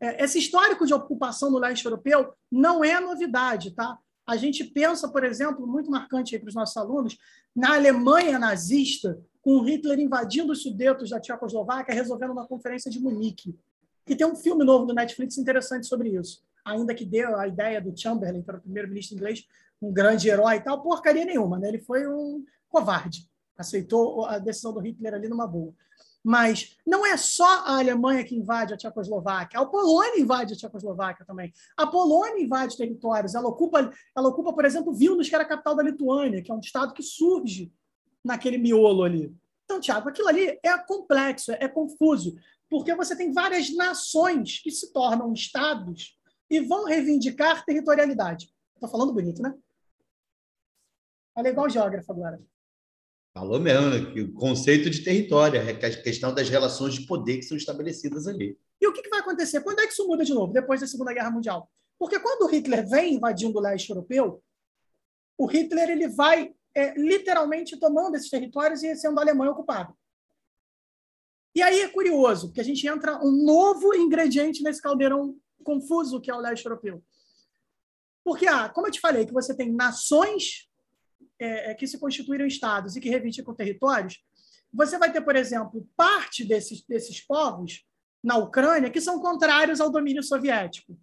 É, esse histórico de ocupação no leste europeu não é novidade, tá? A gente pensa, por exemplo, muito marcante para os nossos alunos, na Alemanha nazista, com Hitler invadindo os sudetos da Tchecoslováquia, resolvendo uma conferência de Munique. Que tem um filme novo do Netflix interessante sobre isso. Ainda que deu a ideia do Chamberlain, que era o primeiro-ministro inglês, um grande herói e tal, porcaria nenhuma, né? Ele foi um covarde. Aceitou a decisão do Hitler ali numa boa. Mas não é só a Alemanha que invade a Tchecoslováquia, a Polônia invade a Tchecoslováquia também. A Polônia invade territórios, ela ocupa, ela ocupa, por exemplo, Vilnius, que era a capital da Lituânia, que é um estado que surge naquele miolo ali. Então, Tiago, aquilo ali é complexo, é confuso, porque você tem várias nações que se tornam estados e vão reivindicar territorialidade. Estou falando bonito, né? Olha igual geógrafo agora. Falou mesmo, né? que o conceito de território, a questão das relações de poder que são estabelecidas ali. E o que vai acontecer? Quando é que isso muda de novo, depois da Segunda Guerra Mundial? Porque quando Hitler vem invadindo o leste europeu, o Hitler ele vai é, literalmente tomando esses territórios e sendo a Alemanha ocupada. E aí é curioso, porque a gente entra um novo ingrediente nesse caldeirão confuso que é o leste europeu. Porque, ah, como eu te falei, que você tem nações é, é, que se constituíram estados e que reivindicam territórios, você vai ter, por exemplo, parte desses, desses povos na Ucrânia que são contrários ao domínio soviético.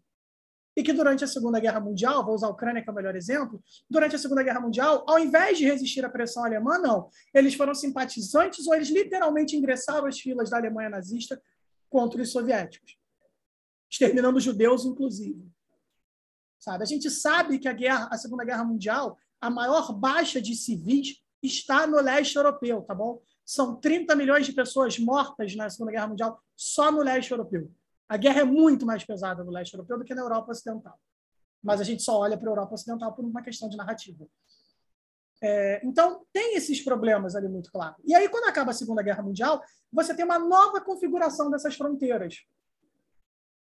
E que durante a Segunda Guerra Mundial, vou usar a Ucrânia que é o melhor exemplo, durante a Segunda Guerra Mundial, ao invés de resistir à pressão alemã, não. Eles foram simpatizantes ou eles literalmente ingressaram às filas da Alemanha nazista contra os soviéticos, exterminando judeus, inclusive. Sabe? A gente sabe que a, guerra, a Segunda Guerra Mundial a maior baixa de civis está no leste europeu, tá bom? São 30 milhões de pessoas mortas na Segunda Guerra Mundial só no leste europeu. A guerra é muito mais pesada no leste europeu do que na Europa Ocidental. Mas a gente só olha para a Europa Ocidental por uma questão de narrativa. É, então, tem esses problemas ali muito claro. E aí, quando acaba a Segunda Guerra Mundial, você tem uma nova configuração dessas fronteiras.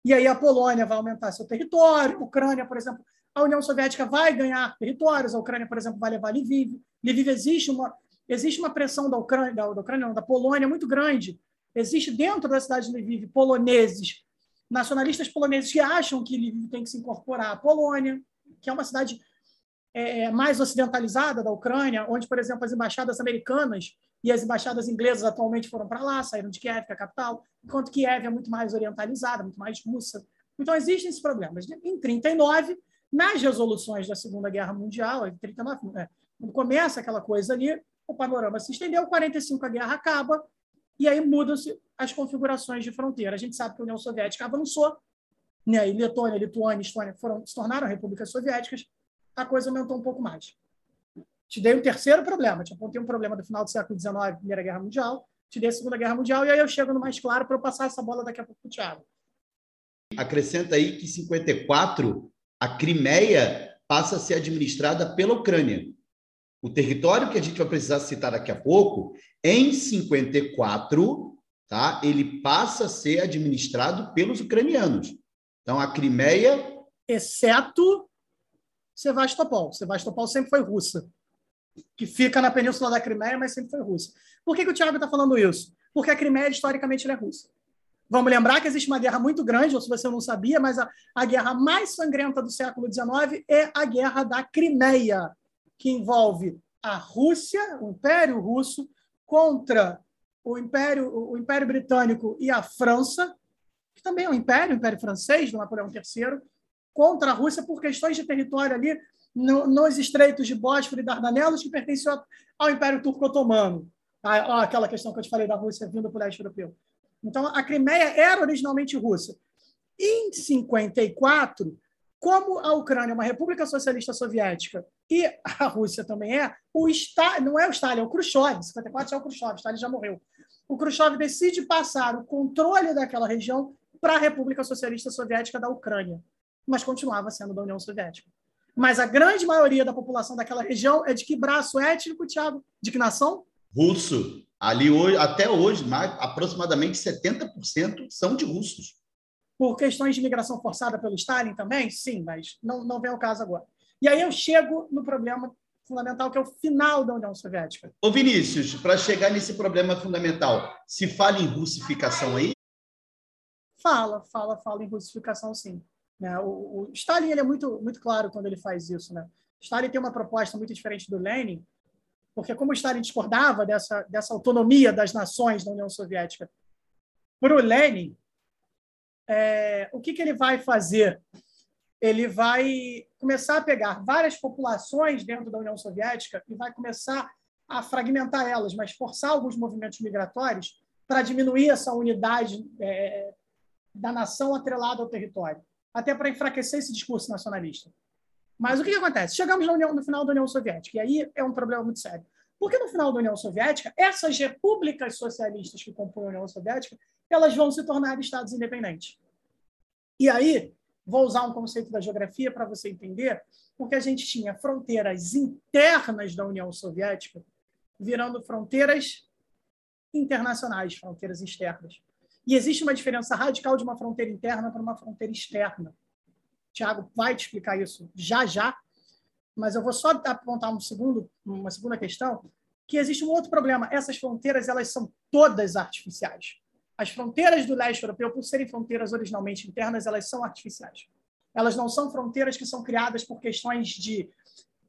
E aí a Polônia vai aumentar seu território, a Ucrânia, por exemplo, a União Soviética vai ganhar territórios, a Ucrânia, por exemplo, vai levar Lviv. Lviv existe uma, existe uma pressão da Ucrânia, da, da, Ucrânia não, da Polônia muito grande. Existe dentro da cidade de Lviv poloneses, nacionalistas poloneses que acham que Lviv tem que se incorporar à Polônia, que é uma cidade é, é, mais ocidentalizada da Ucrânia, onde, por exemplo, as embaixadas americanas e as embaixadas inglesas atualmente foram para lá, saíram de Kiev, que é a capital, enquanto Kiev é muito mais orientalizada, muito mais russa. Então, existem esses problemas. Em 1939, nas resoluções da Segunda Guerra Mundial, em 39, é, Quando começa aquela coisa ali, o panorama se estendeu, 45 a guerra acaba, e aí mudam-se as configurações de fronteira. A gente sabe que a União Soviética avançou, né? e Letônia, Lituânia, Estônia foram, se tornaram repúblicas soviéticas, a coisa aumentou um pouco mais. Te dei um terceiro problema, te apontei um problema do final do século XIX, Primeira Guerra Mundial, te dei a Segunda Guerra Mundial, e aí eu chego no mais claro para eu passar essa bola daqui a pouco para o Thiago. Acrescenta aí que em 54 a Crimeia passa a ser administrada pela Ucrânia. O território que a gente vai precisar citar daqui a pouco, em 54, tá? Ele passa a ser administrado pelos ucranianos. Então a Crimeia, exceto Sevastopol. Sevastopol sempre foi russa, que fica na península da Crimeia, mas sempre foi russa. Por que, que o Tiago está falando isso? Porque a Crimeia, historicamente, é russa. Vamos lembrar que existe uma guerra muito grande, ou se você não sabia, mas a, a guerra mais sangrenta do século XIX é a Guerra da Crimeia, que envolve a Rússia, o Império Russo, contra o Império, o Império Britânico e a França, que também é um império, o Império Francês, do Napoleão III, contra a Rússia por questões de território ali no, nos estreitos de Bósforo e Dardanelos, que pertenciam ao, Império Turco-Otomano. Ah, aquela questão que eu te falei da Rússia vindo para o leste europeu. Então, a Crimeia era originalmente russa. Em 54, como a Ucrânia é uma república socialista soviética e a Rússia também é, o não é o Stalin, é o Khrushchev, 54 é o Khrushchev, Stalin já morreu. O Khrushchev decide passar o controle daquela região para a República Socialista Soviética da Ucrânia, mas continuava sendo da União Soviética. Mas a grande maioria da população daquela região é de que braço étnico, Tiago? De que nação? Russo. Ali hoje, até hoje, mais, aproximadamente 70% são de russos. Por questões de migração forçada pelo Stalin também? Sim, mas não, não vem ao caso agora. E aí eu chego no problema fundamental, que é o final da União Soviética. Ô Vinícius, para chegar nesse problema fundamental, se fala em russificação aí? Fala, fala, fala em russificação, sim. Né? O, o Stalin ele é muito, muito claro quando ele faz isso. Né? Stalin tem uma proposta muito diferente do Lenin, porque como Stalin discordava dessa, dessa autonomia das nações da União Soviética, para o Lenin, é, o que, que ele vai fazer? Ele vai começar a pegar várias populações dentro da União Soviética e vai começar a fragmentar elas, mas forçar alguns movimentos migratórios para diminuir essa unidade é, da nação atrelada ao território, até para enfraquecer esse discurso nacionalista. Mas o que, que acontece? Chegamos União, no final da União Soviética, e aí é um problema muito sério. Porque no final da União Soviética, essas repúblicas socialistas que compõem a União Soviética, elas vão se tornar estados independentes. E aí, vou usar um conceito da geografia para você entender, porque a gente tinha fronteiras internas da União Soviética virando fronteiras internacionais, fronteiras externas. E existe uma diferença radical de uma fronteira interna para uma fronteira externa. Tiago vai te explicar isso já já, mas eu vou só apontar um segundo, uma segunda questão, que existe um outro problema. Essas fronteiras elas são todas artificiais. As fronteiras do leste europeu, por serem fronteiras originalmente internas, elas são artificiais. Elas não são fronteiras que são criadas por questões de,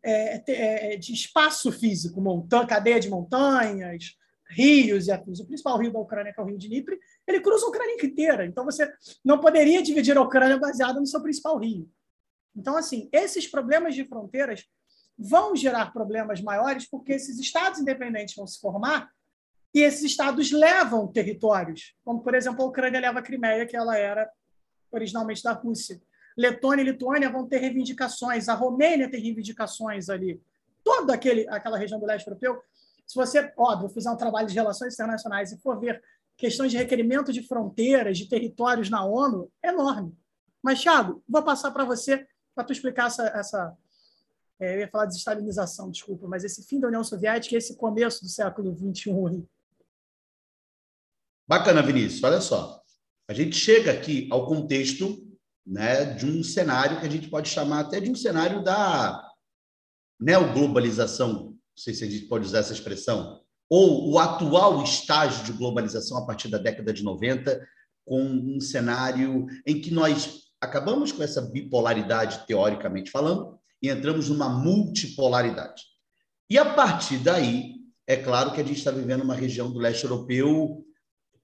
é, é de espaço físico, montanha, cadeia de montanhas, rios e afins. O principal rio da Ucrânia, que é o rio de Dnipro, ele cruza a Ucrânia inteira. Então, você não poderia dividir a Ucrânia baseada no seu principal rio. Então, assim, esses problemas de fronteiras vão gerar problemas maiores porque esses estados independentes vão se formar e esses estados levam territórios, como, por exemplo, a Ucrânia leva a Crimeia, que ela era originalmente da Rússia. Letônia e Lituânia vão ter reivindicações, a Romênia tem reivindicações ali. Toda aquele, aquela região do leste europeu se você, óbvio, fizer um trabalho de relações internacionais e for ver questões de requerimento de fronteiras, de territórios na ONU, é enorme. Mas, Thiago, vou passar para você para tu explicar essa. essa é, eu ia falar de desestalinização, desculpa, mas esse fim da União Soviética e esse começo do século XXI. Bacana, Vinícius. Olha só. A gente chega aqui ao contexto né, de um cenário que a gente pode chamar até de um cenário da neoglobalização não sei se a gente pode usar essa expressão, ou o atual estágio de globalização a partir da década de 90, com um cenário em que nós acabamos com essa bipolaridade, teoricamente falando, e entramos numa multipolaridade. E a partir daí, é claro que a gente está vivendo uma região do leste europeu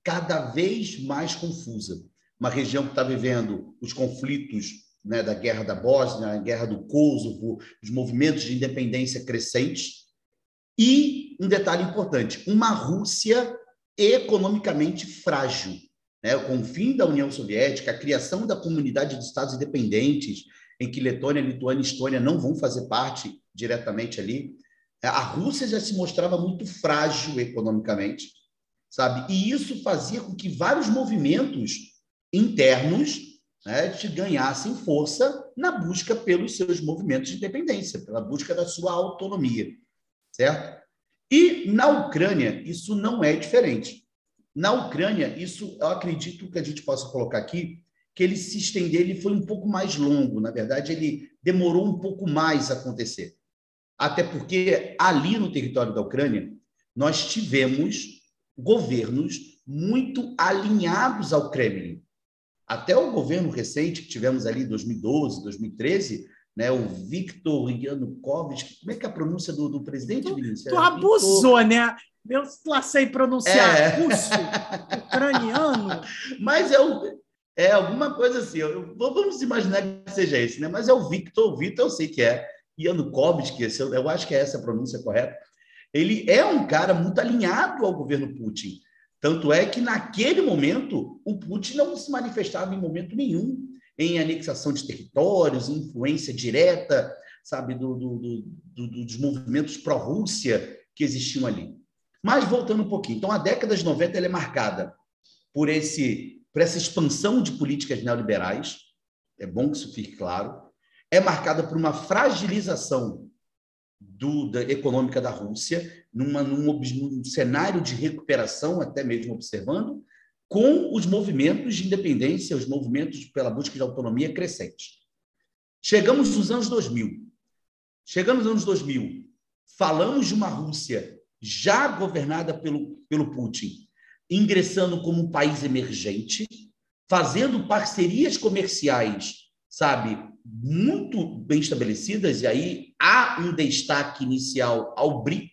cada vez mais confusa. Uma região que está vivendo os conflitos né, da guerra da Bósnia, a guerra do Kosovo, os movimentos de independência crescentes. E um detalhe importante: uma Rússia economicamente frágil. Né? Com o fim da União Soviética, a criação da comunidade de Estados independentes, em que Letônia, Lituânia e Estônia não vão fazer parte diretamente ali, a Rússia já se mostrava muito frágil economicamente, sabe? E isso fazia com que vários movimentos internos né, te ganhassem força na busca pelos seus movimentos de independência, pela busca da sua autonomia, certo? E na Ucrânia isso não é diferente. Na Ucrânia, isso eu acredito que a gente possa colocar aqui, que ele se estender, ele foi um pouco mais longo, na verdade, ele demorou um pouco mais a acontecer. Até porque ali no território da Ucrânia, nós tivemos governos muito alinhados ao Kremlin. Até o governo recente que tivemos ali, 2012, 2013, né, o Viktor Yanukovych, como é que é a pronúncia do, do presidente, tu, Vinícius? Tu abusou, Victor... né? Eu lá sei pronunciar é. russo, ucraniano. Mas é, o, é alguma coisa assim, eu, vamos imaginar que seja esse, né? Mas é o Victor, o Victor eu sei que é, Yanukovych, que eu, eu acho que é essa a pronúncia correta. Ele é um cara muito alinhado ao governo Putin. Tanto é que, naquele momento, o Putin não se manifestava em momento nenhum em anexação de territórios, influência direta, sabe, do, do, do, dos movimentos pró-Rússia que existiam ali. Mas voltando um pouquinho, então a década de 90 é marcada por esse por essa expansão de políticas neoliberais, é bom que isso fique claro, é marcada por uma fragilização do, da econômica da Rússia, numa, num, num cenário de recuperação, até mesmo observando, com os movimentos de independência, os movimentos pela busca de autonomia crescentes. Chegamos nos anos 2000. Chegamos nos anos 2000. Falamos de uma Rússia já governada pelo, pelo Putin, ingressando como um país emergente, fazendo parcerias comerciais, sabe, muito bem estabelecidas, e aí há um destaque inicial ao BRIC,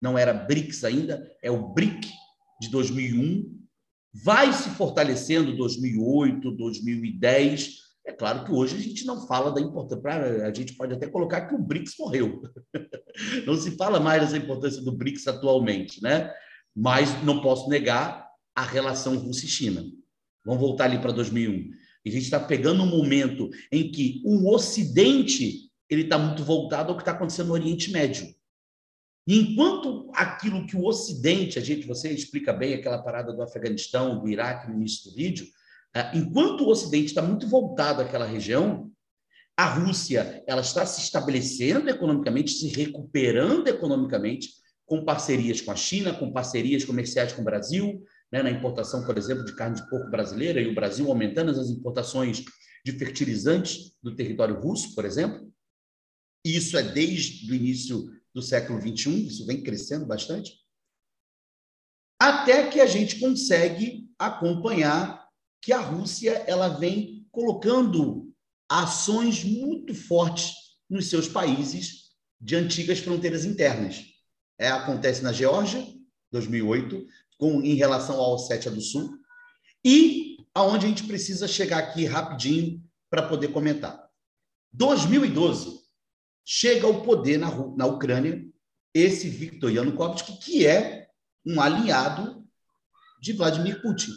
não era BRICS ainda, é o BRIC de 2001, vai se fortalecendo 2008, 2010. É claro que hoje a gente não fala da importância, a gente pode até colocar que o BRICS morreu. Não se fala mais dessa importância do BRICS atualmente, né? Mas não posso negar a relação Rússia e China. Vamos voltar ali para 2001. E a gente está pegando um momento em que o Ocidente ele está muito voltado ao que está acontecendo no Oriente Médio. E enquanto aquilo que o Ocidente, a gente, você explica bem aquela parada do Afeganistão, do Iraque no início do vídeo, é, enquanto o Ocidente está muito voltado àquela região, a Rússia ela está se estabelecendo economicamente, se recuperando economicamente, com parcerias com a China, com parcerias comerciais com o Brasil, né, na importação, por exemplo, de carne de porco brasileira, e o Brasil aumentando as importações de fertilizantes do território russo, por exemplo. Isso é desde o início do século XXI, isso vem crescendo bastante, até que a gente consegue acompanhar que a Rússia ela vem colocando ações muito fortes nos seus países de antigas fronteiras internas. É, acontece na Geórgia, 2008, com, em relação ao Ossétia do Sul, e aonde a gente precisa chegar aqui rapidinho para poder comentar. 2012, chega ao poder na, na Ucrânia esse Viktor Yanukovych, que é um aliado de Vladimir Putin.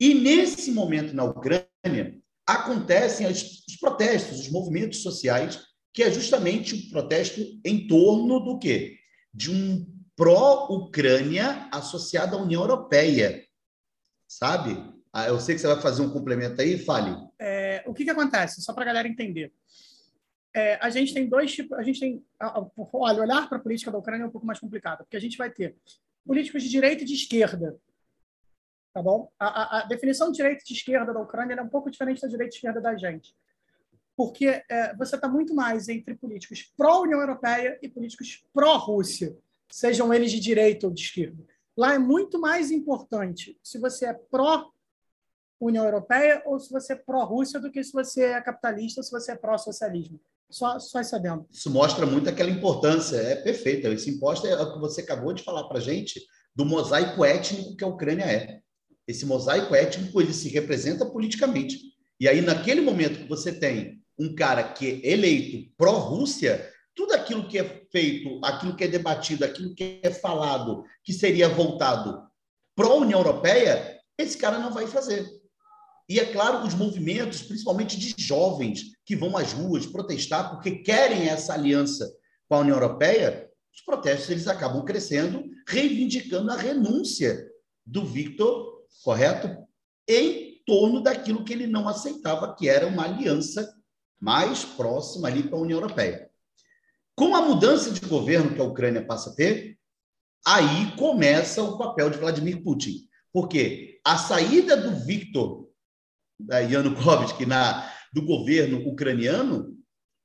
E nesse momento na Ucrânia acontecem os protestos, os movimentos sociais, que é justamente o protesto em torno do quê? De um pró-Ucrânia associado à União Europeia. Sabe? Ah, eu sei que você vai fazer um complemento aí, fale. É, o que, que acontece? Só para a galera entender é, a gente tem dois tipos. A gente tem. Olha, olhar para a política da Ucrânia é um pouco mais complicado, porque a gente vai ter políticos de direita e de esquerda. Tá bom? A, a, a definição de direita e de esquerda da Ucrânia é um pouco diferente da direita e esquerda da gente. Porque é, você está muito mais entre políticos pró-União Europeia e políticos pró-Rússia, sejam eles de direita ou de esquerda. Lá é muito mais importante se você é pró União Europeia ou se você é pró-Rússia do que se você é capitalista ou se você é pró-socialismo. Só, só sabendo. Isso mostra muito aquela importância, é perfeito. Esse imposto é o que você acabou de falar para a gente do mosaico étnico que a Ucrânia é. Esse mosaico étnico ele se representa politicamente. E aí, naquele momento que você tem um cara que é eleito pró-Rússia, tudo aquilo que é feito, aquilo que é debatido, aquilo que é falado, que seria voltado pró-União Europeia, esse cara não vai fazer. E é claro, os movimentos, principalmente de jovens, que vão às ruas protestar porque querem essa aliança com a União Europeia, os protestos eles acabam crescendo, reivindicando a renúncia do Victor, correto? Em torno daquilo que ele não aceitava, que era uma aliança mais próxima ali com a União Europeia. Com a mudança de governo que a Ucrânia passa a ter, aí começa o papel de Vladimir Putin. Porque a saída do Viktor da Yanukovych na, do governo ucraniano,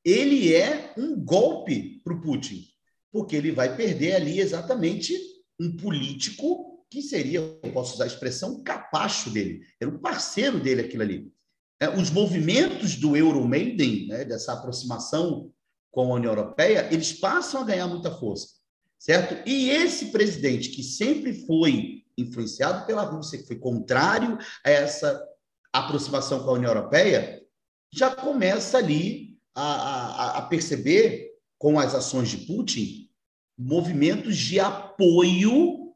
ele é um golpe para o Putin, porque ele vai perder ali exatamente um político que seria, eu posso usar a expressão, capacho dele, era um parceiro dele aquilo ali. É, os movimentos do Euromaiden, né, dessa aproximação com a União Europeia, eles passam a ganhar muita força, certo? E esse presidente que sempre foi influenciado pela Rússia, que foi contrário a essa aproximação com a União Europeia, já começa ali a, a, a perceber, com as ações de Putin, movimentos de apoio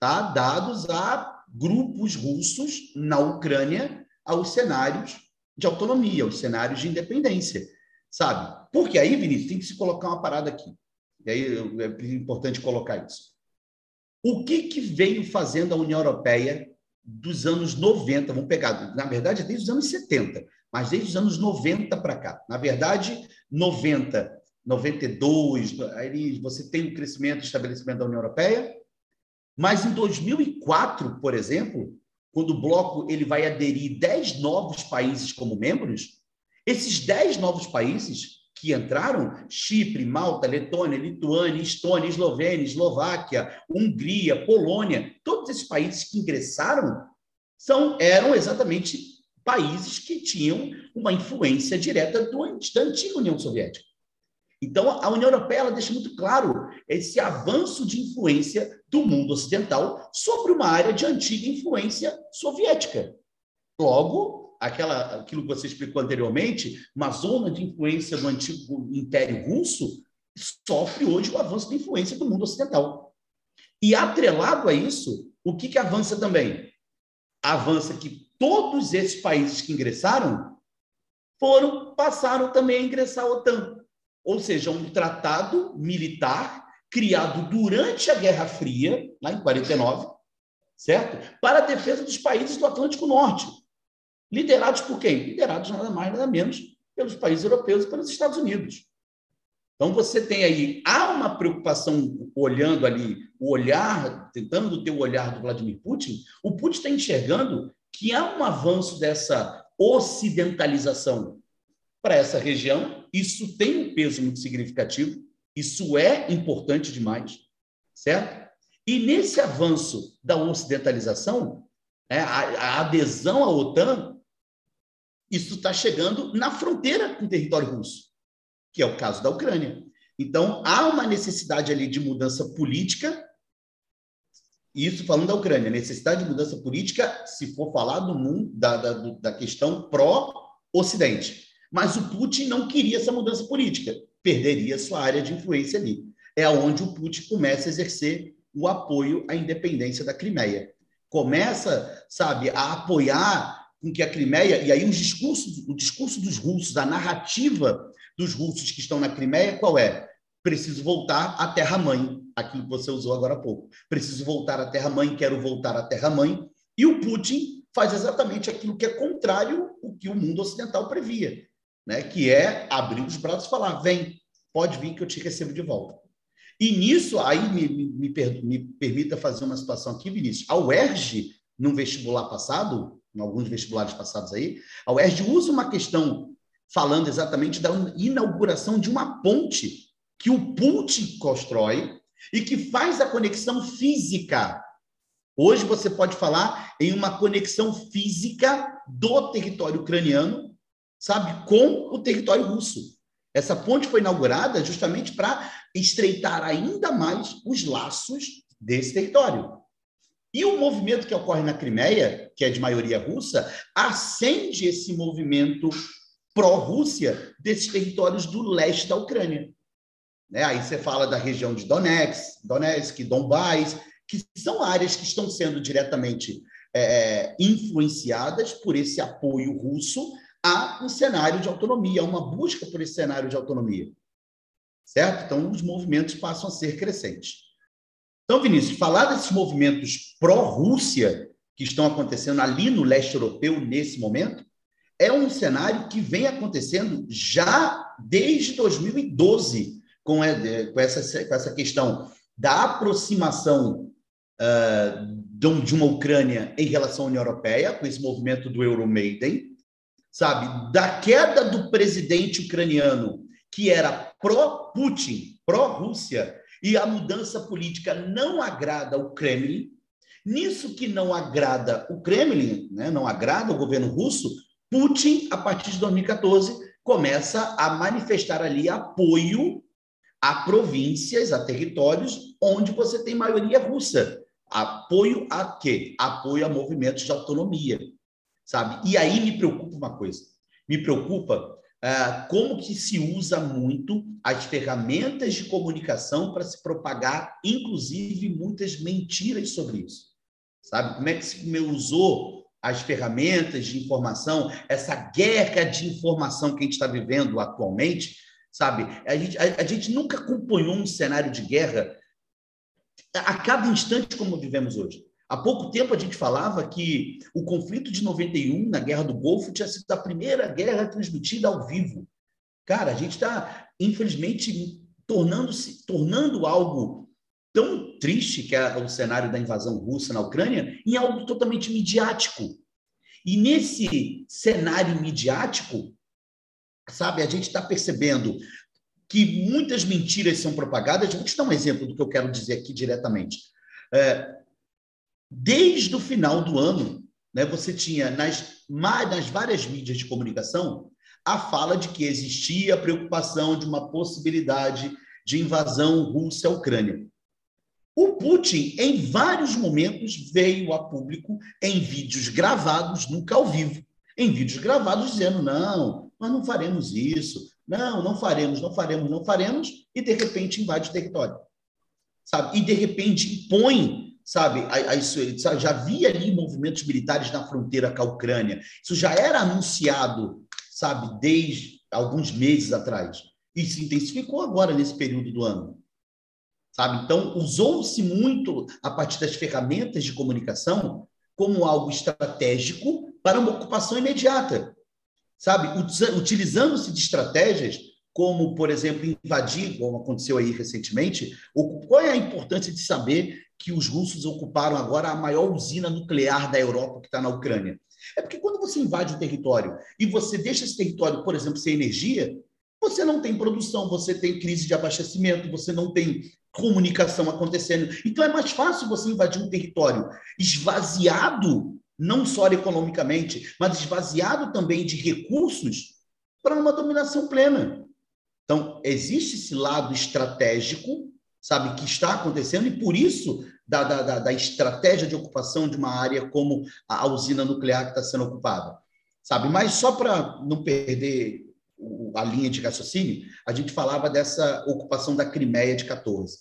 tá, dados a grupos russos na Ucrânia aos cenários de autonomia, aos cenários de independência sabe? Porque aí, Vinícius, tem que se colocar uma parada aqui. E aí é importante colocar isso. O que, que veio fazendo a União Europeia dos anos 90? Vamos pegar, na verdade, desde os anos 70, mas desde os anos 90 para cá. Na verdade, 90, 92, aí você tem o crescimento e estabelecimento da União Europeia, mas em 2004, por exemplo, quando o bloco ele vai aderir 10 novos países como membros, esses dez novos países que entraram, Chipre, Malta, Letônia, Lituânia, Estônia, Eslovênia, Eslováquia, Hungria, Polônia, todos esses países que ingressaram são, eram exatamente países que tinham uma influência direta do, da antiga União Soviética. Então, a União Europeia ela deixa muito claro esse avanço de influência do mundo ocidental sobre uma área de antiga influência soviética. Logo, aquela, aquilo que você explicou anteriormente, uma zona de influência do antigo Império Russo, sofre hoje o avanço da influência do mundo ocidental. E atrelado a isso, o que, que avança também? Avança que todos esses países que ingressaram foram passaram também a ingressar à OTAN. Ou seja, um tratado militar criado durante a Guerra Fria, lá em 49, certo? Para a defesa dos países do Atlântico Norte. Liderados por quem? Liderados nada mais, nada menos pelos países europeus e pelos Estados Unidos. Então você tem aí, há uma preocupação olhando ali, o olhar, tentando ter o olhar do Vladimir Putin, o Putin está enxergando que há um avanço dessa ocidentalização para essa região, isso tem um peso muito significativo, isso é importante demais, certo? E nesse avanço da ocidentalização, é, a, a adesão à OTAN isso está chegando na fronteira com o território russo, que é o caso da Ucrânia. Então, há uma necessidade ali de mudança política, isso falando da Ucrânia, necessidade de mudança política, se for falar do mundo, da, da, da questão pró-Ocidente. Mas o Putin não queria essa mudança política, perderia sua área de influência ali. É onde o Putin começa a exercer o apoio à independência da Crimeia. Começa, sabe, a apoiar com que a Crimeia, e aí os discursos, o discurso dos russos, a narrativa dos russos que estão na Crimeia, qual é? Preciso voltar à terra-mãe, aquilo que você usou agora há pouco. Preciso voltar à terra-mãe, quero voltar à terra-mãe. E o Putin faz exatamente aquilo que é contrário ao que o mundo ocidental previa, né? que é abrir os braços e falar: vem, pode vir que eu te recebo de volta. E nisso, aí me, me, me, me permita fazer uma situação aqui, Vinícius. A UERJ, num vestibular passado, em alguns vestibulares passados aí, a UERJ usa uma questão falando exatamente da inauguração de uma ponte que o Putin constrói e que faz a conexão física. Hoje você pode falar em uma conexão física do território ucraniano, sabe, com o território russo. Essa ponte foi inaugurada justamente para estreitar ainda mais os laços desse território. E o movimento que ocorre na Crimeia, que é de maioria russa, acende esse movimento pró-Rússia desses territórios do leste da Ucrânia. Né? Aí você fala da região de Donetsk, Donetsk, Donbás, que são áreas que estão sendo diretamente é, influenciadas por esse apoio russo a um cenário de autonomia, a uma busca por esse cenário de autonomia. Certo? Então, os movimentos passam a ser crescentes. Então, Vinícius, falar desses movimentos pró-Rússia que estão acontecendo ali no leste europeu nesse momento é um cenário que vem acontecendo já desde 2012, com, essa, com essa questão da aproximação uh, de uma Ucrânia em relação à União Europeia, com esse movimento do Euromaiden, sabe, da queda do presidente ucraniano, que era pró-Putin, pró-Rússia, e a mudança política não agrada o Kremlin. Nisso que não agrada o Kremlin, né, não agrada o governo russo, Putin, a partir de 2014, começa a manifestar ali apoio a províncias, a territórios onde você tem maioria russa. Apoio a quê? Apoio a movimentos de autonomia sabe? E aí me preocupa uma coisa, me preocupa como que se usa muito as ferramentas de comunicação para se propagar, inclusive, muitas mentiras sobre isso, sabe? Como é que se usou as ferramentas de informação, essa guerra de informação que a gente está vivendo atualmente, sabe? A gente, a, a gente nunca acompanhou um cenário de guerra a cada instante como vivemos hoje. Há pouco tempo a gente falava que o conflito de 91, na Guerra do Golfo, tinha sido a primeira guerra transmitida ao vivo. Cara, a gente está, infelizmente, tornando-se, tornando algo tão triste, que é o cenário da invasão russa na Ucrânia, em algo totalmente midiático. E nesse cenário midiático, sabe, a gente está percebendo que muitas mentiras são propagadas. Vou te dar um exemplo do que eu quero dizer aqui diretamente. É, Desde o final do ano, né, você tinha nas, nas várias mídias de comunicação a fala de que existia a preocupação de uma possibilidade de invasão russa à Ucrânia. O Putin, em vários momentos, veio a público em vídeos gravados, nunca ao vivo, em vídeos gravados dizendo: não, nós não faremos isso, não, não faremos, não faremos, não faremos, e de repente invade o território. Sabe? E de repente impõe sabe? A, a isso, já havia ali movimentos militares na fronteira com a Ucrânia. Isso já era anunciado, sabe, desde alguns meses atrás. E se intensificou agora nesse período do ano. Sabe? Então, usou-se muito a partir das ferramentas de comunicação como algo estratégico para uma ocupação imediata. Sabe? Utilizando-se de estratégias como, por exemplo, invadir, como aconteceu aí recentemente, qual é a importância de saber que os russos ocuparam agora a maior usina nuclear da Europa que está na Ucrânia? É porque quando você invade o território e você deixa esse território, por exemplo, sem energia, você não tem produção, você tem crise de abastecimento, você não tem comunicação acontecendo. Então é mais fácil você invadir um território esvaziado, não só economicamente, mas esvaziado também de recursos para uma dominação plena. Então, existe esse lado estratégico, sabe, que está acontecendo, e por isso, da, da, da estratégia de ocupação de uma área como a, usina nuclear que está sendo ocupada, sabe? Mas só para não perder a linha de raciocínio, a gente falava dessa ocupação da Crimeia de 14.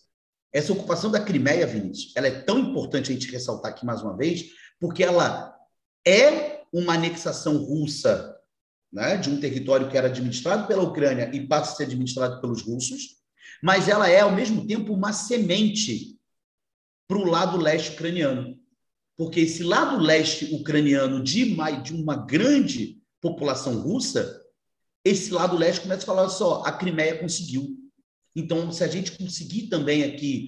Essa ocupação da Crimeia, Vinícius, ela é tão importante a gente ressaltar aqui mais uma vez, porque ela é uma anexação russa né, de um território que era administrado pela Ucrânia e passa a ser administrado pelos russos, mas ela é, ao mesmo tempo, uma semente para o lado leste ucraniano. Porque esse lado leste ucraniano de, de uma grande população russa, esse lado leste começa a falar só, a Crimeia conseguiu. Então, se a gente conseguir também aqui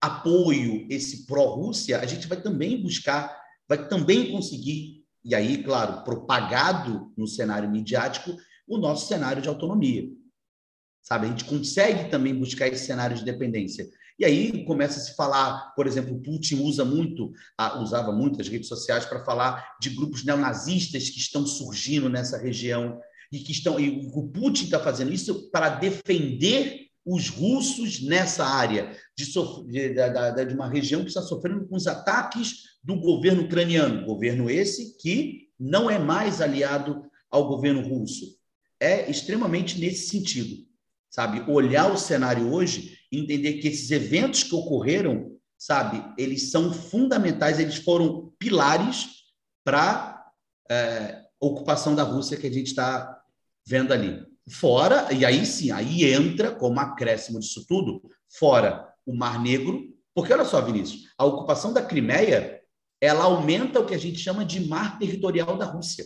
apoio, esse pró-Rússia, a gente vai também buscar, vai também conseguir e aí, claro, propagado no cenário midiático, o nosso cenário de autonomia. Sabe? A gente consegue também buscar esse cenário de dependência. E aí começa a se falar, por exemplo, Putin usa muito, usava muito as redes sociais para falar de grupos neonazistas que estão surgindo nessa região e que estão. E o Putin está fazendo isso para defender os russos nessa área de, de, de, de, uma região que está sofrendo com os ataques do governo ucraniano, governo esse que não é mais aliado ao governo russo. É extremamente nesse sentido, sabe? Olhar o cenário hoje entender que esses eventos que ocorreram, sabe, eles são fundamentais, eles foram pilares para é, ocupação da Rússia que a gente está vendo ali. Fora, e aí sim, aí entra como acréscimo disso tudo, fora o Mar Negro, porque olha só, Vinícius, a ocupação da Crimeia, ela aumenta o que a gente chama de mar territorial da Rússia.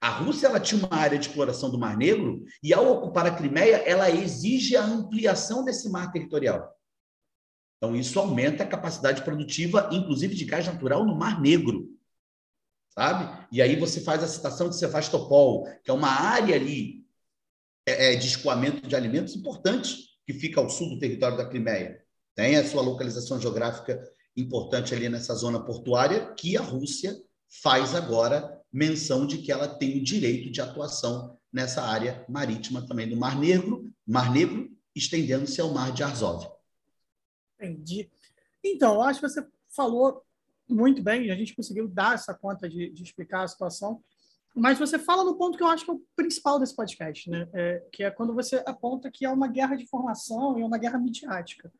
A Rússia ela tinha uma área de exploração do Mar Negro e ao ocupar a Crimeia, ela exige a ampliação desse mar territorial. Então isso aumenta a capacidade produtiva, inclusive de gás natural no Mar Negro sabe? E aí você faz a citação de Sevastopol, que é uma área ali é, é, de escoamento de alimentos importante que fica ao sul do território da Crimeia. Tem a sua localização geográfica importante ali nessa zona portuária, que a Rússia faz agora menção de que ela tem o direito de atuação nessa área marítima também do Mar Negro, Mar Negro estendendo-se ao Mar de Azov. Entendi. Então, acho que você falou muito bem, a gente conseguiu dar essa conta de, de, explicar a situação. Mas você fala no ponto que eu acho que é o principal desse podcast, né? É, que é quando você aponta que é uma guerra de informação e uma guerra midiática.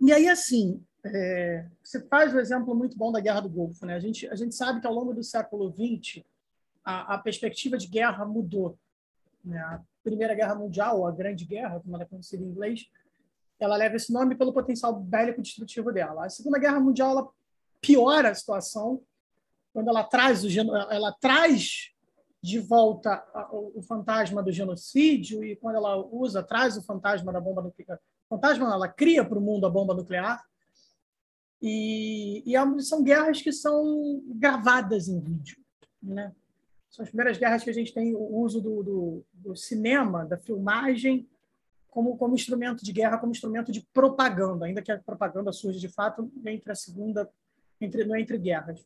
E aí, assim, é, você faz o um exemplo muito bom da Guerra do Golfo. Né? A, gente, a gente sabe que ao longo do século XX, a, a perspectiva de guerra mudou. Né? A Primeira Guerra Mundial, ou a Grande Guerra, como ela é conhecida em inglês, ela leva esse nome pelo potencial bélico destrutivo dela. A Segunda Guerra Mundial ela piora a situação quando ela traz o ela traz de volta o fantasma do genocídio e quando ela usa traz o fantasma da bomba nuclear fantasma ela cria para o mundo a bomba nuclear e, e, é são guerras que são gravadas em vídeo né são as primeiras guerras que a gente tem o uso do, do, do cinema da filmagem como, como instrumento de guerra, como instrumento de propaganda, ainda que a propaganda surja de fato entre a segunda entre, no Entre Guerras.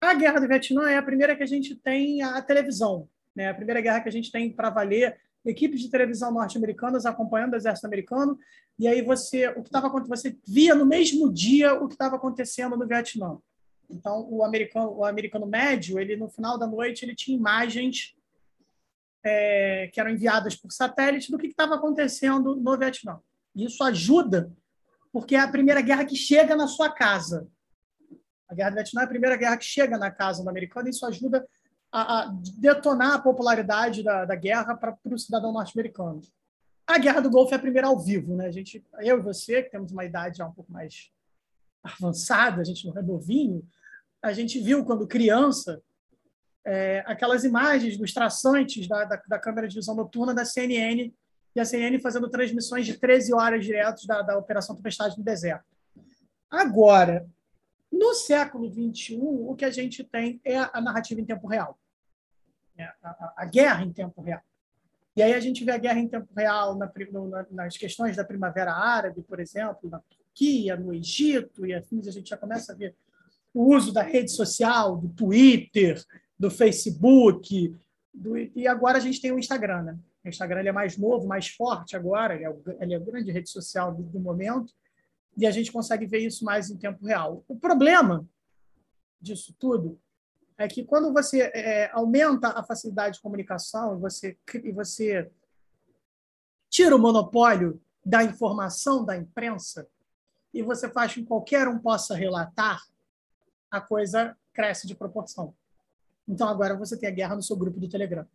A Guerra do Vietnã é a primeira que a gente tem a televisão, né? a primeira guerra que a gente tem para valer equipes de televisão norte-americanas acompanhando o exército americano, e aí você o que estava você via no mesmo dia o que estava acontecendo no Vietnã. Então o americano o americano médio ele no final da noite ele tinha imagens é, que eram enviadas por satélite do que estava acontecendo no Vietnã. Isso ajuda porque é a primeira guerra que chega na sua casa. A Guerra do Vietnã é a primeira guerra que chega na casa do americano e isso ajuda a, a detonar a popularidade da, da guerra para o cidadão norte-americano. A Guerra do Golfo é a primeira ao vivo. Né? A gente, eu e você, que temos uma idade já um pouco mais avançada, a gente não é novinho, a gente viu quando criança é, aquelas imagens dos traçantes da, da, da, câmera de visão noturna da CNN e a CNN fazendo transmissões de 13 horas diretos da, da Operação Tempestade no Deserto. Agora, no século XXI, o que a gente tem é a narrativa em tempo real, é a, a, guerra em tempo real. E aí a gente vê a guerra em tempo real na, na, nas questões da Primavera Árabe, por exemplo, na Turquia, no Egito e afins, a gente já começa a ver o uso da rede social, do Twitter, do Facebook, do, e agora a gente tem o Instagram. Né? O Instagram é mais novo, mais forte agora, ele é, ele é a grande rede social do, do momento, e a gente consegue ver isso mais em tempo real. O problema disso tudo é que quando você é, aumenta a facilidade de comunicação e você, e você tira o monopólio da informação da imprensa e você faz com que qualquer um possa relatar, a coisa cresce de proporção. Então agora você tem a guerra no seu grupo do Telegram.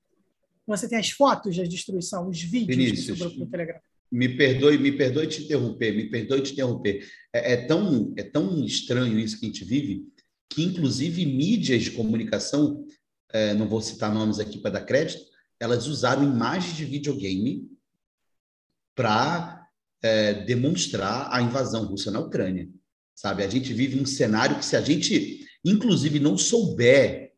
Você tem as fotos da destruição, os vídeos Vinícius, do seu grupo do Telegram me perdoe, me perdoe te interromper, me perdoe te interromper. É, é, tão, é tão estranho isso que a gente vive, que inclusive mídias de comunicação, é, não vou citar nomes aqui para dar crédito, elas usaram imagens de videogame para é, demonstrar a invasão russa na Ucrânia. Sabe, a gente vive um cenário que se a gente, inclusive, não souber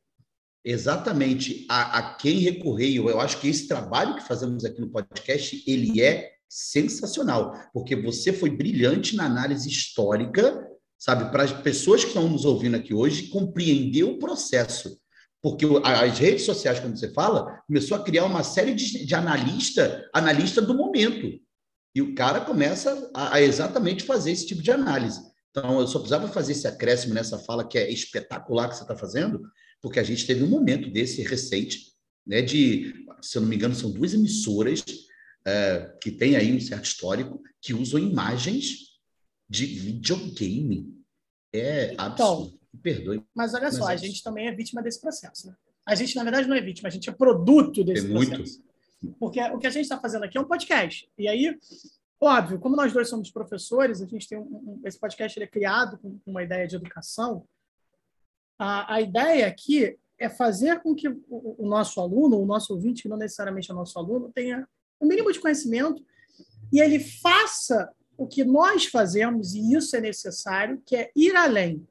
exatamente a, a quem recorrer, eu acho que esse trabalho que fazemos aqui no podcast, ele é sensacional, porque você foi brilhante na análise histórica, sabe, para as pessoas que estão nos ouvindo aqui hoje compreender o processo. Porque as redes sociais, como você fala, começou a criar uma série de, de analista, analista do momento. E o cara começa a, a exatamente fazer esse tipo de análise. Então, eu só precisava fazer esse acréscimo nessa fala que é espetacular que você está fazendo, porque a gente teve um momento desse recente, né, de, se eu não me engano, são duas emissoras é, que têm aí um certo histórico, que usam imagens de videogame. É então, absurdo. Então, Perdoe. Mas olha mas só, é a gente também é vítima desse processo. Né? A gente, na verdade, não é vítima, a gente é produto desse processo. Muito. Porque o que a gente está fazendo aqui é um podcast. E aí, óbvio, como nós dois somos professores, a gente tem um, um, esse podcast é criado com uma ideia de educação. A, a ideia aqui é fazer com que o, o nosso aluno, o nosso ouvinte, que não necessariamente é nosso aluno, tenha o mínimo de conhecimento e ele faça o que nós fazemos, e isso é necessário, que é ir além.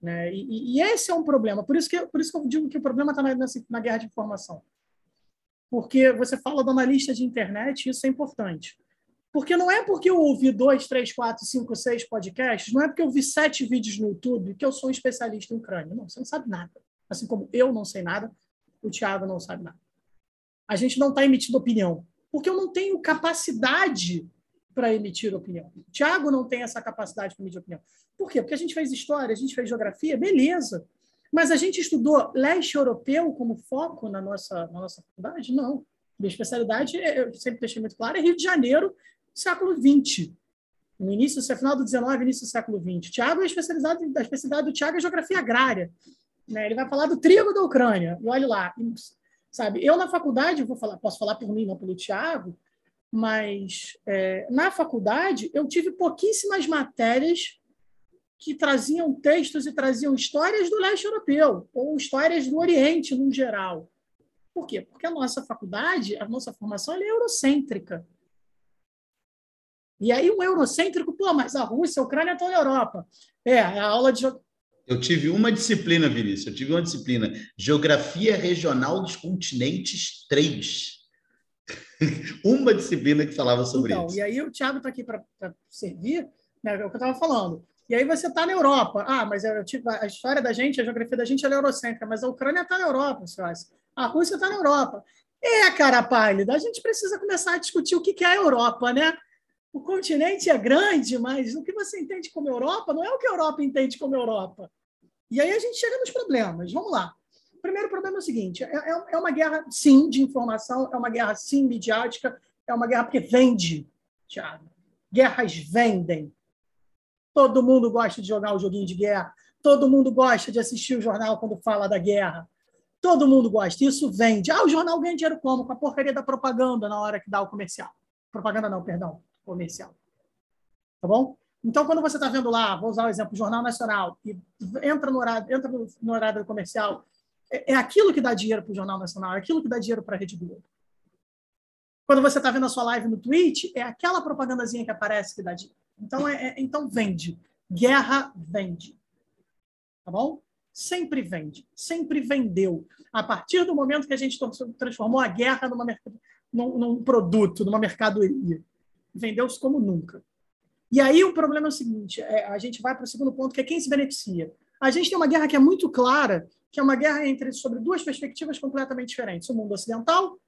Né? E, e, esse é um problema. Por isso que, por isso que eu digo que o problema está na, na guerra de informação. Porque você fala do analista de internet, isso é importante. Porque não é porque eu ouvi dois, três, quatro, cinco, seis podcasts, não é porque eu vi sete vídeos no YouTube que eu sou um especialista em Ucrânia. Não, você não sabe nada. Assim como eu não sei nada, o Thiago não sabe nada. A gente não está emitindo opinião, porque eu não tenho capacidade para emitir opinião. O Tiago não tem essa capacidade para emitir opinião. Por quê? Porque a gente fez história, a gente fez geografia, beleza. Mas a gente estudou leste europeu como foco na nossa, na nossa faculdade? Não. Minha especialidade, eu sempre deixei muito claro, é Rio de Janeiro, século XX. No início, no final do XIX, início do século XX. Tiago é especializado, a especialidade do Tiago é geografia agrária. Né? Ele vai falar do trigo da Ucrânia. E olha lá, sabe? Eu na faculdade, vou falar, posso falar por mim, não pelo Tiago, mas é, na faculdade eu tive pouquíssimas matérias que traziam textos e traziam histórias do leste europeu ou histórias do Oriente no geral. Por quê? Porque a nossa faculdade, a nossa formação é eurocêntrica. E aí um eurocêntrico, pô, mas a Rússia, a Ucrânia estão na Europa. É, a aula de eu tive uma disciplina, Vinícius, eu tive uma disciplina, Geografia Regional dos Continentes 3. uma disciplina que falava sobre então, isso. E aí o Thiago está aqui para servir, né, é o que eu estava falando. E aí você está na Europa. Ah, mas eu, tipo, a história da gente, a geografia da gente é eurocêntrica, mas a Ucrânia está na Europa, senhores. A Rússia está na Europa. É, cara pálida, a gente precisa começar a discutir o que é a Europa, né? O continente é grande, mas o que você entende como Europa não é o que a Europa entende como Europa. E aí a gente chega nos problemas. Vamos lá primeiro problema é o seguinte: é, é, é uma guerra, sim, de informação, é uma guerra, sim, midiática, é uma guerra porque vende, Thiago. Guerras vendem. Todo mundo gosta de jogar o joguinho de guerra. Todo mundo gosta de assistir o jornal quando fala da guerra. Todo mundo gosta. Isso vende. Ah, o jornal ganha dinheiro como? Com a porcaria da propaganda na hora que dá o comercial. Propaganda não, perdão. Comercial. Tá bom? Então, quando você está vendo lá, vou usar o exemplo, Jornal Nacional, e entra no horário, entra no horário comercial é, é aquilo que dá dinheiro para o Jornal Nacional, é aquilo que dá dinheiro para a Rede Globo. Quando você está vendo a sua live no Twitch, é aquela propagandazinha que aparece que dá dinheiro. Então, é, é, então vende. Guerra vende. Tá bom? Sempre vende. Sempre vendeu. A partir do momento que a gente transformou a guerra numa, num, num produto, numa mercadoria. Vendeu-se como nunca. E aí o problema é o seguinte: é, a gente vai para o segundo ponto, que é quem se beneficia. A gente tem uma guerra que é muito clara, que é uma guerra entre sobre duas perspectivas completamente diferentes: o mundo ocidental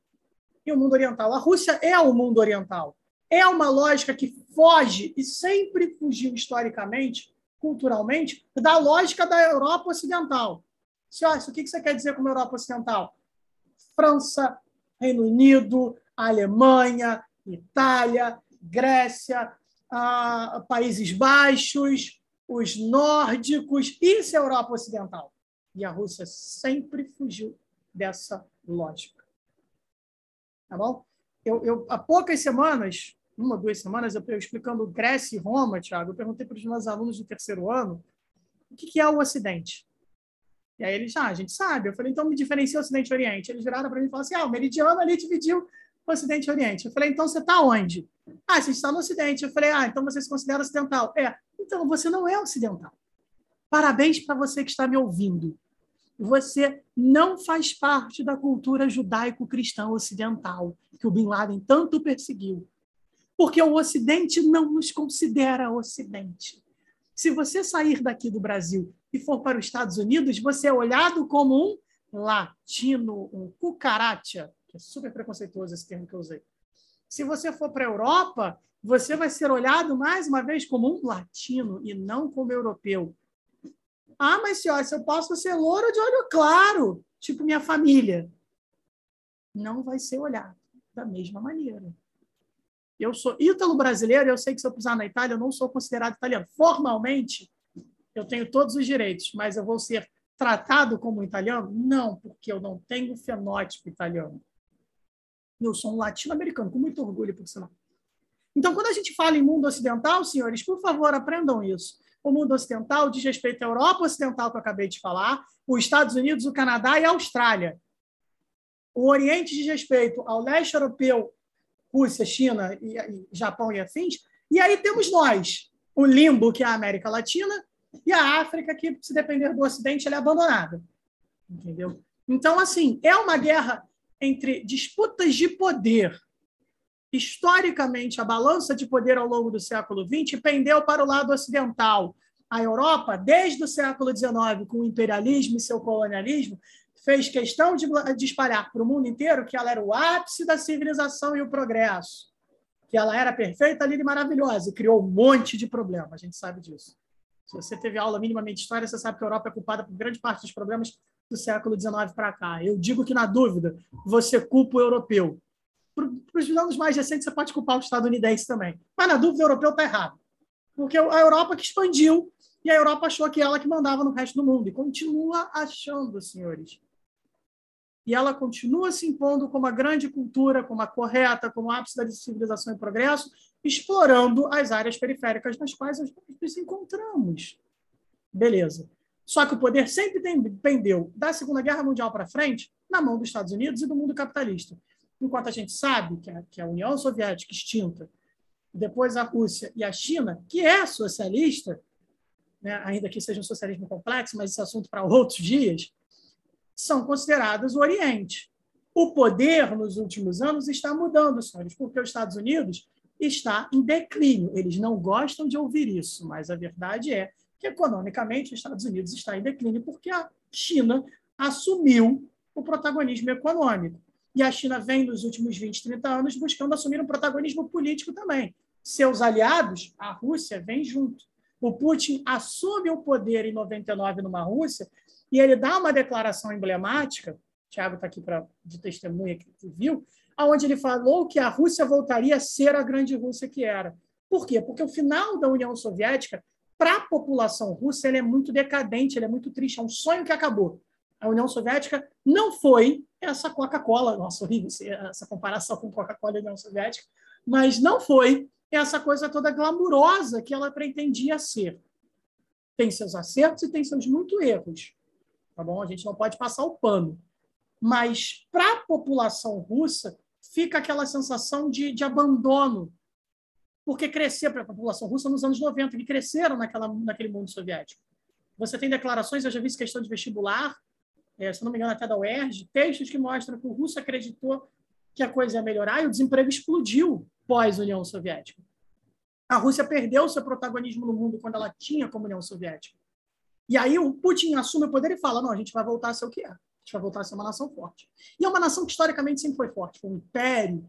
e o mundo oriental. A Rússia é o mundo oriental. É uma lógica que foge e sempre fugiu historicamente, culturalmente, da lógica da Europa Ocidental. Senhora, o que você quer dizer com Europa Ocidental? França, Reino Unido, Alemanha, Itália, Grécia, ah, Países Baixos, os nórdicos. Isso é Europa Ocidental. E a Rússia sempre fugiu dessa lógica. Tá bom? Eu, eu, há poucas semanas, uma, duas semanas, eu, eu explicando Grécia e Roma, Tiago, eu perguntei para os meus alunos do terceiro ano o que, que é o Ocidente. E aí eles, ah, a gente sabe. Eu falei, então me diferencia o Ocidente e Oriente. Eles viraram para mim e falaram assim, ah, o meridiano ali dividiu o Ocidente e Oriente. Eu falei, então você está onde? Ah, a gente está no Ocidente. Eu falei, ah, então você se considera ocidental. É, então você não é ocidental. Parabéns para você que está me ouvindo você não faz parte da cultura judaico-cristã ocidental que o Bin Laden tanto perseguiu. Porque o Ocidente não nos considera Ocidente. Se você sair daqui do Brasil e for para os Estados Unidos, você é olhado como um latino, um cucaracha, é super preconceituoso esse termo que eu usei. Se você for para a Europa, você vai ser olhado mais uma vez como um latino e não como europeu. Ah, mas senhora, se eu posso ser louro de olho claro, tipo minha família, não vai ser olhado da mesma maneira. Eu sou ítalo-brasileiro, eu sei que se eu pisar na Itália, eu não sou considerado italiano. Formalmente, eu tenho todos os direitos, mas eu vou ser tratado como italiano? Não, porque eu não tenho fenótipo italiano. Eu sou um latino-americano, com muito orgulho, por sinal. Então, quando a gente fala em mundo ocidental, senhores, por favor, aprendam isso. O mundo ocidental diz respeito à Europa Ocidental, que eu acabei de falar, os Estados Unidos, o Canadá e a Austrália. O Oriente diz respeito ao leste europeu, Rússia, China, e, e Japão e afins. E aí temos nós, o limbo, que é a América Latina, e a África, que, se depender do Ocidente, ela é abandonada. Entendeu? Então, assim, é uma guerra entre disputas de poder. Historicamente, a balança de poder ao longo do século XX pendeu para o lado ocidental. A Europa, desde o século XIX, com o imperialismo e seu colonialismo, fez questão de, de espalhar para o mundo inteiro que ela era o ápice da civilização e o progresso, que ela era perfeita, linda e maravilhosa, e criou um monte de problemas, a gente sabe disso. Se você teve aula minimamente de história, você sabe que a Europa é culpada por grande parte dos problemas do século XIX para cá. Eu digo que, na dúvida, você culpa o europeu. Para os anos mais recentes, você pode culpar o estadunidense também. Mas, na dúvida, o europeu está errado. Porque a Europa que expandiu e a Europa achou que ela que mandava no resto do mundo. E continua achando, senhores e ela continua se impondo como a grande cultura, como a correta, como a ápice da civilização e progresso, explorando as áreas periféricas nas quais nós nos encontramos. Beleza. Só que o poder sempre pendeu da Segunda Guerra Mundial para frente na mão dos Estados Unidos e do mundo capitalista. Enquanto a gente sabe que a, que a União Soviética extinta, depois a Rússia e a China, que é socialista, né, ainda que seja um socialismo complexo, mas esse assunto para outros dias, são consideradas o Oriente. O poder nos últimos anos está mudando, senhores, porque os Estados Unidos está em declínio. Eles não gostam de ouvir isso, mas a verdade é que economicamente os Estados Unidos está em declínio porque a China assumiu o protagonismo econômico. E a China vem nos últimos 20, 30 anos buscando assumir um protagonismo político também. Seus aliados, a Rússia, vem junto. O Putin assume o poder em 99 numa Rússia e ele dá uma declaração emblemática, Tiago está aqui pra, de testemunha que viu, aonde ele falou que a Rússia voltaria a ser a grande Rússia que era. Por quê? Porque o final da União Soviética, para a população russa, ele é muito decadente, ele é muito triste, é um sonho que acabou. A União Soviética não foi essa Coca-Cola, nossa, horrível essa comparação com Coca-Cola e União Soviética, mas não foi essa coisa toda glamurosa que ela pretendia ser. Tem seus acertos e tem seus muitos erros tá bom? A gente não pode passar o pano. Mas para a população russa fica aquela sensação de, de abandono, porque crescer para a população russa nos anos 90, que cresceram naquela, naquele mundo soviético. Você tem declarações, eu já vi questão de vestibular, é, se não me engano, até da UERJ, textos que mostram que o russo acreditou que a coisa ia melhorar e o desemprego explodiu pós-União Soviética. A Rússia perdeu seu protagonismo no mundo quando ela tinha como União Soviética. E aí o Putin assume o poder e fala: não, a gente vai voltar a ser o que é. A gente vai voltar a ser uma nação forte. E é uma nação que historicamente sempre foi forte, foi um império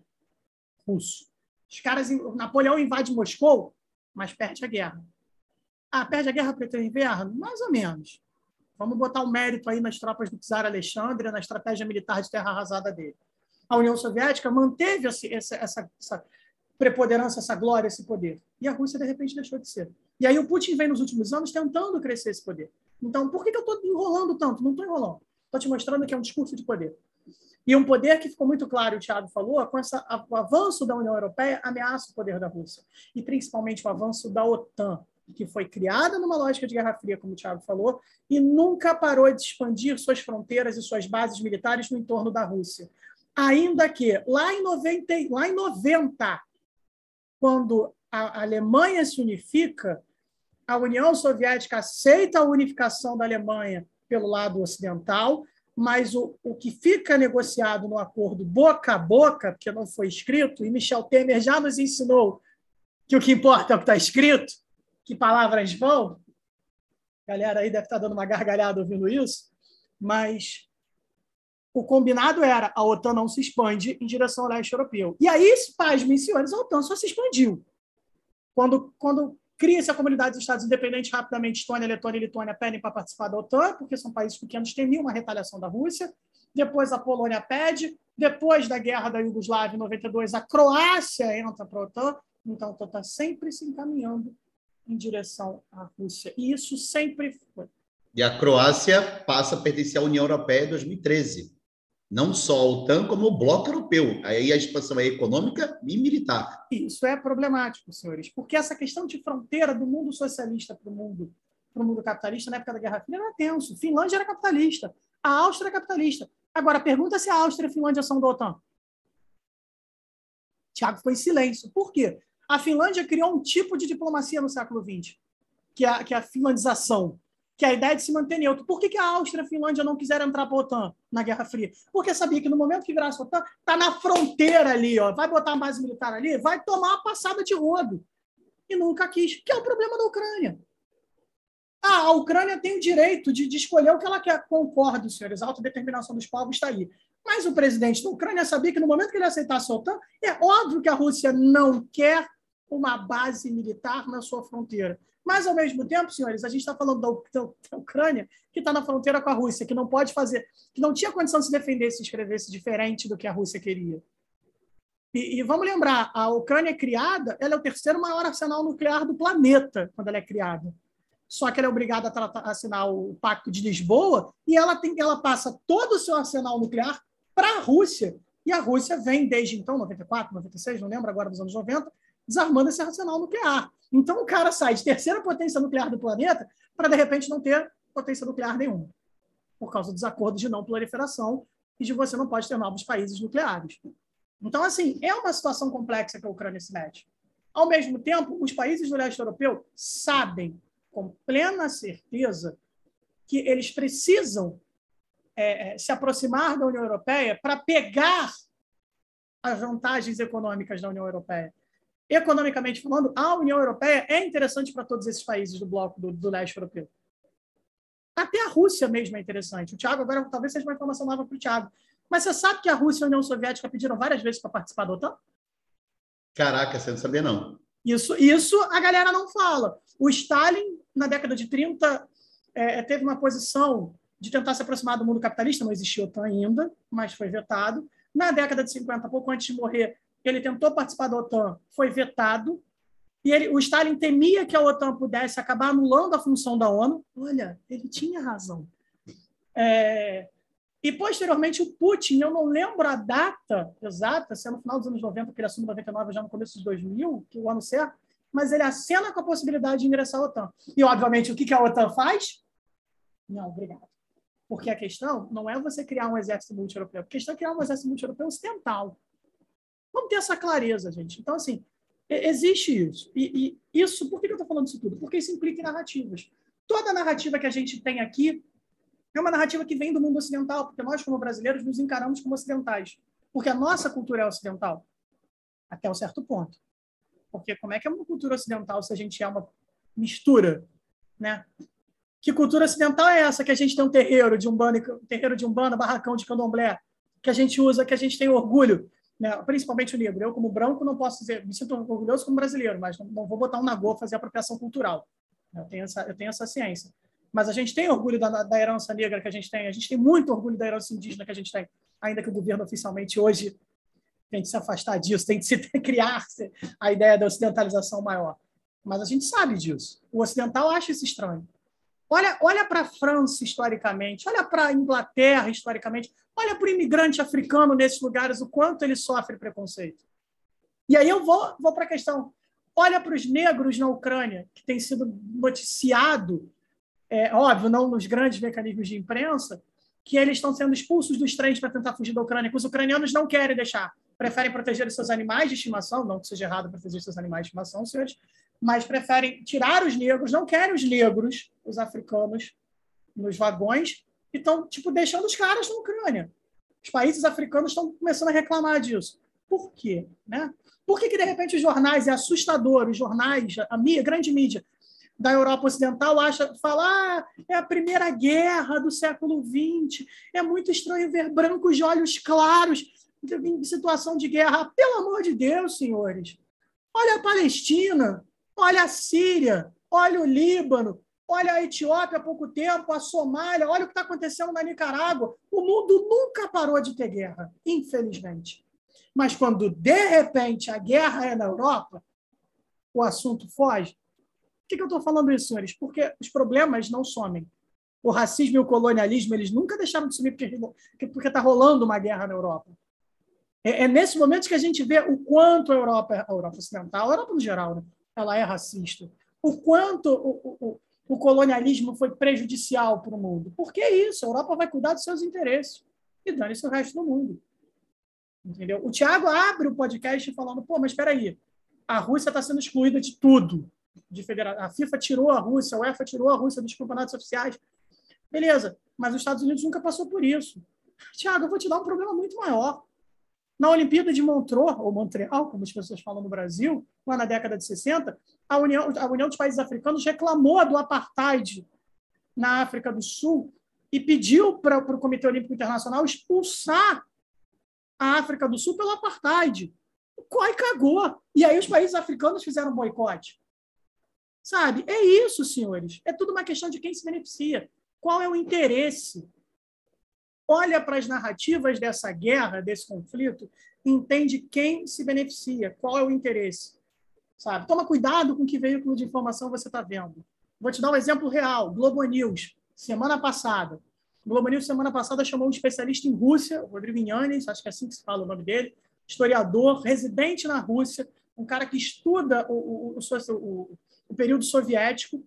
russo. Os caras, Napoleão invade Moscou, mas perde a guerra. Ah, perde a guerra para o inverno? Mais ou menos. Vamos botar o um mérito aí nas tropas do czar Alexandre, na estratégia militar de terra arrasada dele. A União Soviética manteve essa, essa, essa preponderância, essa glória, esse poder. E a Rússia, de repente, deixou de ser. E aí o Putin vem nos últimos anos tentando crescer esse poder. Então, por que, eu estou enrolando tanto? Não estou enrolando. Estou te mostrando que é um discurso de poder. E um poder que ficou muito claro, o Thiago falou, com essa, o avanço da União Europeia ameaça o poder da Rússia. E principalmente o avanço da OTAN, que foi criada numa lógica de Guerra Fria, como o Thiago falou, e nunca parou de expandir suas fronteiras e suas bases militares no entorno da Rússia. Ainda que, lá em 90, lá em 90 quando a Alemanha se unifica, a União Soviética aceita a unificação da Alemanha pelo lado ocidental, mas o, o que fica negociado no acordo boca a boca, porque não foi escrito, e Michel Temer já nos ensinou que o que importa é o que está escrito, que palavras vão. A galera aí deve estar tá dando uma gargalhada ouvindo isso, mas o combinado era a OTAN não se expande em direção ao leste europeu. E aí, pasmem, senhores, a OTAN só se expandiu. Quando, quando cria-se a comunidade dos Estados independentes, rapidamente Estônia, Letônia e Lituânia pedem para participar da OTAN, porque são países pequenos, temiam uma retaliação da Rússia. Depois a Polônia pede. Depois da guerra da Iugoslávia, em 92, a Croácia entra para a OTAN. Então, a OTAN está sempre se encaminhando em direção à Rússia. E isso sempre foi. E a Croácia passa a pertencer à União Europeia em 2013 não só a OTAN, como o bloco europeu. Aí a expansão é econômica e militar. Isso é problemático, senhores, porque essa questão de fronteira do mundo socialista para o mundo, mundo capitalista na época da Guerra Fria era tenso. Finlândia era capitalista, a Áustria era capitalista. Agora, pergunta se a Áustria e a Finlândia são da OTAN. Tiago ficou em silêncio. Por quê? A Finlândia criou um tipo de diplomacia no século XX, que é, que é a finlandização que é a ideia de se manter neutro. Por que, que a Áustria e a Finlândia não quiseram entrar para a OTAN na Guerra Fria? Porque sabia que no momento que virasse a OTAN, está na fronteira ali, ó, vai botar base militar ali, vai tomar uma passada de rodo. E nunca quis, que é o problema da Ucrânia. Ah, a Ucrânia tem o direito de, de escolher o que ela quer. Concordo, senhores, a autodeterminação dos povos está aí. Mas o presidente da Ucrânia sabia que no momento que ele aceitasse a OTAN, é óbvio que a Rússia não quer uma base militar na sua fronteira. Mas, ao mesmo tempo, senhores, a gente está falando da, da, Ucrânia, que está na fronteira com a Rússia, que não pode fazer, que não tinha condição de se defender se escrevesse diferente do que a Rússia queria. E, e, vamos lembrar, a Ucrânia é criada, ela é o terceiro maior arsenal nuclear do planeta quando ela é criada. Só que ela é obrigada a, tratar, a assinar o Pacto de Lisboa e ela, tem, ela passa todo o seu arsenal nuclear para a Rússia. E a Rússia vem desde então, 94, 96, não lembro agora dos anos 90, desarmando esse arsenal nuclear. Então o cara sai de terceira potência nuclear do planeta para, de repente, não ter potência nuclear nenhuma, por causa dos acordos de não proliferação e de você não pode ter novos países nucleares. Então, assim, é uma situação complexa que a Ucrânia se mete. Ao mesmo tempo, os países do leste europeu sabem com plena certeza que eles precisam é, é se aproximar da União Europeia para pegar as vantagens econômicas da União Europeia economicamente falando, a União Europeia é interessante para todos esses países do bloco do, do leste europeu. Até a Rússia mesmo é interessante. O Tiago agora talvez seja uma informação nova para o Tiago. Mas você sabe que a Rússia e a União Soviética pediram várias vezes para participar da OTAN? Caraca, você não sabia, não. Isso, isso a galera não fala. O Stalin, na década de 30, é, teve uma posição de tentar se aproximar do mundo capitalista, não existia OTAN ainda, mas foi vetado. Na década de 50, pouco antes de morrer, ele tentou participar da OTAN, foi vetado. E ele, o Stalin temia que a OTAN pudesse acabar anulando a função da ONU. Olha, ele tinha razão. É, e, posteriormente, o Putin, eu não lembro a data exata, se é no final dos anos 90, que ele assume 99, já no começo dos 2000, que o ano certo, mas ele acena com a possibilidade de ingressar à OTAN. E, obviamente, o que a OTAN faz? Não, obrigado. Porque a questão não é você criar um exército multi-europeu, a questão é criar um exército multi-europeu ocidental. Vamos ter essa clareza, gente. Então, assim, existe isso. E, e isso, por que eu estou falando isso tudo? Porque isso implica em narrativas. Toda narrativa que a gente tem aqui é uma narrativa que vem do mundo ocidental, porque nós, como brasileiros, nos encaramos como ocidentais. Porque a nossa cultura é ocidental, até um certo ponto. Porque como é que é uma cultura ocidental se a gente é uma mistura, né? Que cultura ocidental é essa que a gente tem um terreiro de umbanda, terreiro de umbanda, barracão de candomblé, que a gente usa, que a gente tem orgulho né, principalmente o negro. Eu, como branco, não posso dizer, me sinto orgulhoso como brasileiro, mas não, não vou botar um nagô fazer apropriação cultural. Eu tenho, essa, eu tenho essa ciência. Mas a gente tem orgulho da, da herança negra que a gente tem, a gente tem muito orgulho da herança indígena que a gente tem, ainda que o governo oficialmente hoje tem de se afastar disso, tem de se criar a ideia da ocidentalização maior. Mas a gente sabe disso. O ocidental acha isso estranho. Olha, olha para a França historicamente, olha para a Inglaterra historicamente, olha para o imigrante africano nesses lugares, o quanto ele sofre preconceito. E aí eu vou, vou para a questão. Olha para os negros na Ucrânia, que tem sido noticiado, é, óbvio, não nos grandes mecanismos de imprensa, que eles estão sendo expulsos dos trens para tentar fugir da Ucrânia, que os ucranianos não querem deixar, preferem proteger os seus animais de estimação, não que seja errado proteger seus animais de estimação, senhores, mas preferem tirar os negros, não querem os negros, os africanos, nos vagões, e estão tipo, deixando os caras na Ucrânia. Os países africanos estão começando a reclamar disso. Por quê? Né? Por que, que de repente, os jornais, é assustador, os jornais, a, mídia, grande mídia, da Europa Ocidental acha, fala, ah, é a primeira guerra do século XX, é muito estranho ver brancos de olhos claros em situação de guerra. Pelo amor de Deus, senhores. Olha a Palestina, olha a Síria, olha o Líbano, olha a Etiópia há pouco tempo, a Somália, olha o que está acontecendo na Nicarágua. O mundo nunca parou de ter guerra, infelizmente. Mas quando, de repente, a guerra é na Europa, o assunto foge. Por que, que eu estou falando isso, senhores? Porque os problemas não somem. O racismo e o colonialismo, eles nunca deixaram de sumir porque está rolando uma guerra na Europa. É, é, nesse momento que a gente vê o quanto a Europa, a Europa Ocidental, a Europa no geral, né, ela é racista. O quanto o, o, o colonialismo foi prejudicial para o mundo. Por que isso? A Europa vai cuidar dos seus interesses e dane-se o resto do mundo. Entendeu? O Tiago abre o podcast falando, pô, mas espera aí, a Rússia está sendo excluída de tudo. De federa... A FIFA tirou a Rússia, a UEFA tirou a Rússia dos campeonatos oficiais. Beleza, mas os Estados Unidos nunca passou por isso. Tiago, eu vou te dar um problema muito maior. Na Olimpíada de Montreux, ou Montreal, como as pessoas falam no Brasil, lá na década de 60, a União, a União dos Países Africanos reclamou do apartheid na África do Sul e pediu para o Comitê Olímpico Internacional expulsar a África do Sul pelo apartheid. O cagou. E aí os países africanos fizeram boicote. Sabe? É isso, senhores. É tudo uma questão de quem se beneficia. Qual é o interesse? Olha para as narrativas dessa guerra, desse conflito, entende quem se beneficia, qual é o interesse. Sabe? Toma cuidado com que veículo de informação você está vendo. Vou te dar um exemplo real. Globo News, semana passada. O Globo News, semana passada, chamou um especialista em Rússia, o Rodrigo Inhanes, acho que é assim que se fala o nome dele, historiador, residente na Rússia, um cara que estuda o, o, o, o período soviético,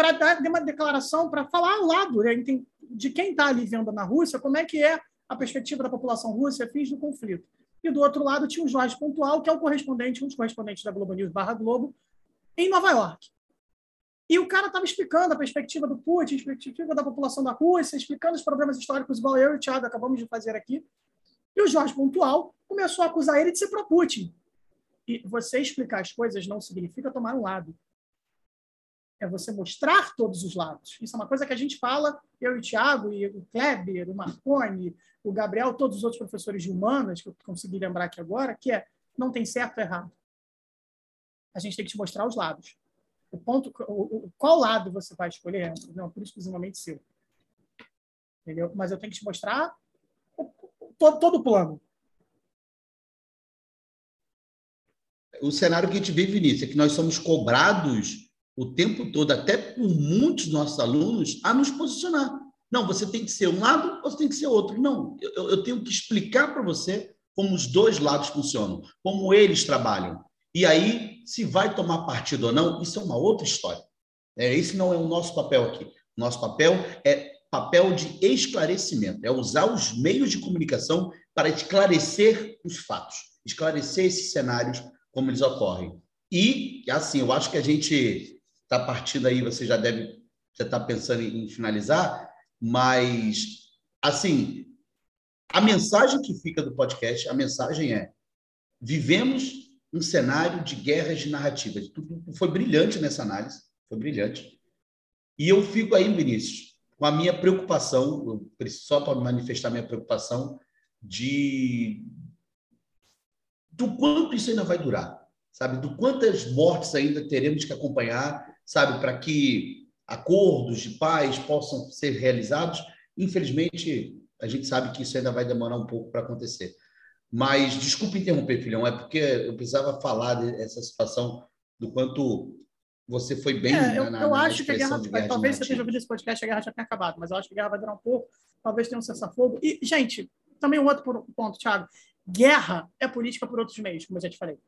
para dar uma declaração, para falar ao lado né, de quem está ali vendo na Rússia, como é que é a perspectiva da população russa fins do conflito. E do outro lado tinha o Jorge Pontual, que é o correspondente, um dos correspondentes da Globo News barra Globo, em Nova York. E o cara estava explicando a perspectiva do Putin, a perspectiva da população da Rússia, explicando os problemas históricos, igual eu e o Thiago acabamos de fazer aqui. E o Jorge Pontual começou a acusar ele de ser pró-Putin. E você explicar as coisas não significa tomar um lado. É você mostrar todos os lados. Isso é uma coisa que a gente fala, eu e o Tiago, e o Kleber, o Marconi, o Gabriel, todos os outros professores de humanas, que eu consegui lembrar aqui agora, que é não tem certo ou errado. A gente tem que te mostrar os lados. O ponto, o, o, qual lado você vai escolher não exclusivamente seu. Entendeu? Mas eu tenho que te mostrar todo, todo o plano. O cenário que a gente vive, Vinícius, é que nós somos cobrados o tempo todo, até por muitos nossos alunos, a nos posicionar. Não, você tem que ser um lado ou você tem que ser outro. Não, eu, eu tenho que explicar para você como os dois lados funcionam, como eles trabalham. E aí, se vai tomar partido ou não, isso é uma outra história. É, esse não é o nosso papel aqui. Nosso papel é papel de esclarecimento, é usar os meios de comunicação para esclarecer os fatos, esclarecer esses cenários como eles ocorrem. E, assim, eu acho que a gente está partindo aí, você já deve, já está pensando em finalizar, mas, assim, a mensagem que fica do podcast, a mensagem é: vivemos um cenário de guerras de narrativas. Foi brilhante nessa análise, foi brilhante. E eu fico aí, Vinícius, com a minha preocupação, só para manifestar minha preocupação, de do quanto isso ainda vai durar, sabe? Do quantas mortes ainda teremos que acompanhar, sabe? Para que acordos de paz possam ser realizados. Infelizmente, a gente sabe que isso ainda vai demorar um pouco para acontecer. Mas, desculpe interromper, filhão, é porque eu precisava falar dessa situação do quanto você foi bem. É, eu, na, eu na acho que a guerra, guerra talvez você esteja ouvindo esse podcast, a guerra já tenha acabado, mas eu acho que a guerra vai durar um pouco, talvez tenha um cessar-fogo. E, gente, também um outro ponto, Thiago. Guerra é política por outros meios, como eu já te falei.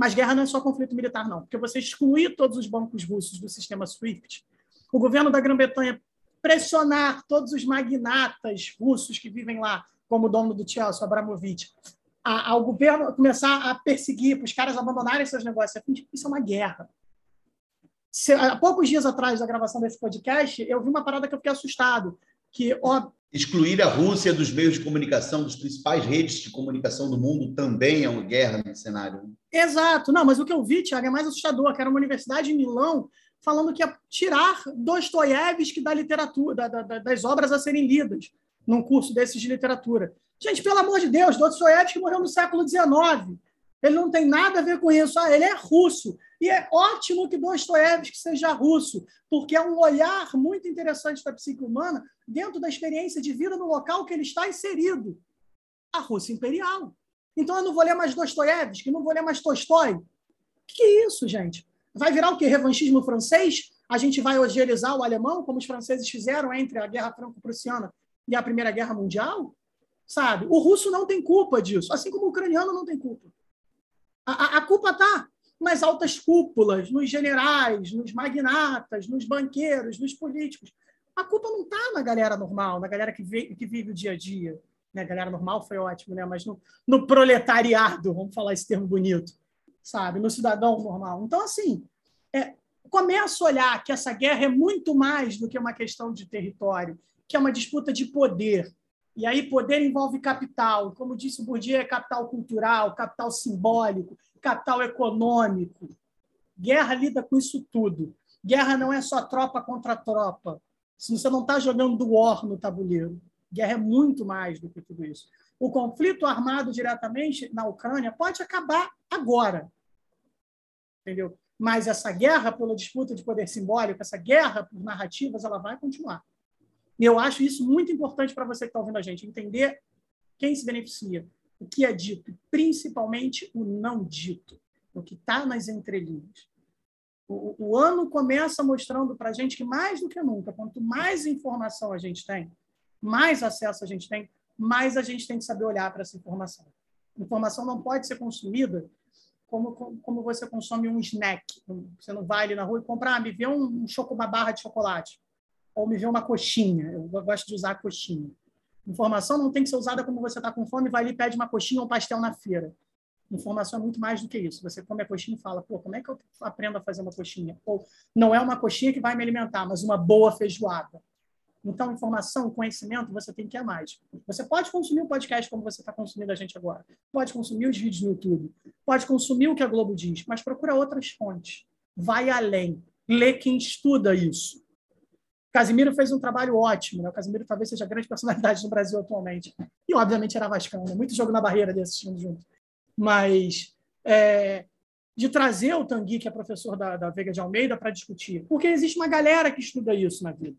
Mas guerra não é só conflito militar, não. Porque você excluir todos os bancos russos do sistema SWIFT, o governo da Grã-Bretanha pressionar todos os magnatas russos que vivem lá, como o dono do Chelsea, Abramovich, ao governo começar a perseguir, para os caras abandonarem seus negócios, isso é uma guerra se, há poucos dias atrás da gravação desse podcast, eu vi uma parada que eu fiquei assustado. Que, ó... Excluir a Rússia dos meios de comunicação, dos principais redes de comunicação do mundo, também é uma guerra nesse cenário. Exato. Não, mas o que eu vi, Tiago, é mais assustador, que era uma universidade em Milão falando que ia tirar Dostoiévski da literatura, da, da, das obras a serem lidas num curso desses de literatura. Gente, pelo amor de Deus, Dostoiévski morreu no século XIX. Ele não tem nada a ver com isso. Ah, ele é russo. E é ótimo que Dostoiévski seja russo, porque é um olhar muito interessante da psique humana dentro da experiência de vida no local que ele está inserido. A Rússia imperial. Então eu não vou ler mais Dostoiévski, não vou ler mais Tolstói. Que é isso, gente? Vai virar o quê? Revanchismo francês? A gente vai hojerizar o alemão, como os franceses fizeram entre a Guerra Franco-Prussiana e a Primeira Guerra Mundial? Sabe? O russo não tem culpa disso, assim como o ucraniano não tem culpa. A, a culpa está nas altas cúpulas, nos generais, nos magnatas, nos banqueiros, nos políticos. A culpa não está na galera normal, na galera que, vive, que vive o dia a dia. Né? Galera normal foi ótimo, né? mas no, no proletariado, vamos falar esse termo bonito, sabe? No cidadão normal. Então, assim, é, começa a olhar que essa guerra é muito mais do que uma questão de território, que é uma disputa de poder. E aí, poder envolve capital. Como disse o Bourdieu, é capital cultural, capital simbólico, capital econômico. Guerra lida com isso tudo. Guerra não é só tropa contra tropa. Se você não está jogando do war no tabuleiro. Guerra é muito mais do que tudo isso. O conflito armado diretamente na Ucrânia pode acabar agora. Entendeu? Mas essa guerra pela disputa de poder simbólico, essa guerra por narrativas, ela vai continuar. E eu acho isso muito importante para você que está ouvindo a gente, entender quem se beneficia, o que é dito, principalmente o não dito, o que está nas entrelinhas. O, o, ano começa mostrando para a gente que, mais do que nunca, quanto mais informação a gente tem, mais acesso a gente tem, mais a gente tem que saber olhar para essa informação. Informação não pode ser consumida como, como você consome um snack. Você não vai ali na rua e compra, ah, me vê um, um uma barra de chocolate, ou me vê uma coxinha. Eu gosto de usar coxinha. Informação não tem que ser usada como você está com fome, vai ali pede uma coxinha ou um pastel na feira. Informação é muito mais do que isso. Você come a coxinha e fala, pô, como é que eu aprendo a fazer uma coxinha? Ou não é uma coxinha que vai me alimentar, mas uma boa feijoada. Então, informação, conhecimento, você tem que ir mais. Você pode consumir o um podcast como você está consumindo a gente agora. Pode consumir os vídeos no YouTube. Pode consumir o que a Globo diz, mas procura outras fontes. Vai além. Lê quem estuda isso. Casimiro fez um trabalho ótimo. Né? O Casimiro talvez seja a grande personalidade no Brasil atualmente. E, obviamente, era vascão. Né? Muito jogo na barreira desse assistindo junto. Mas é, de trazer o Tanguy, que é professor da, da Veiga de Almeida, para discutir. Porque existe uma galera que estuda isso na vida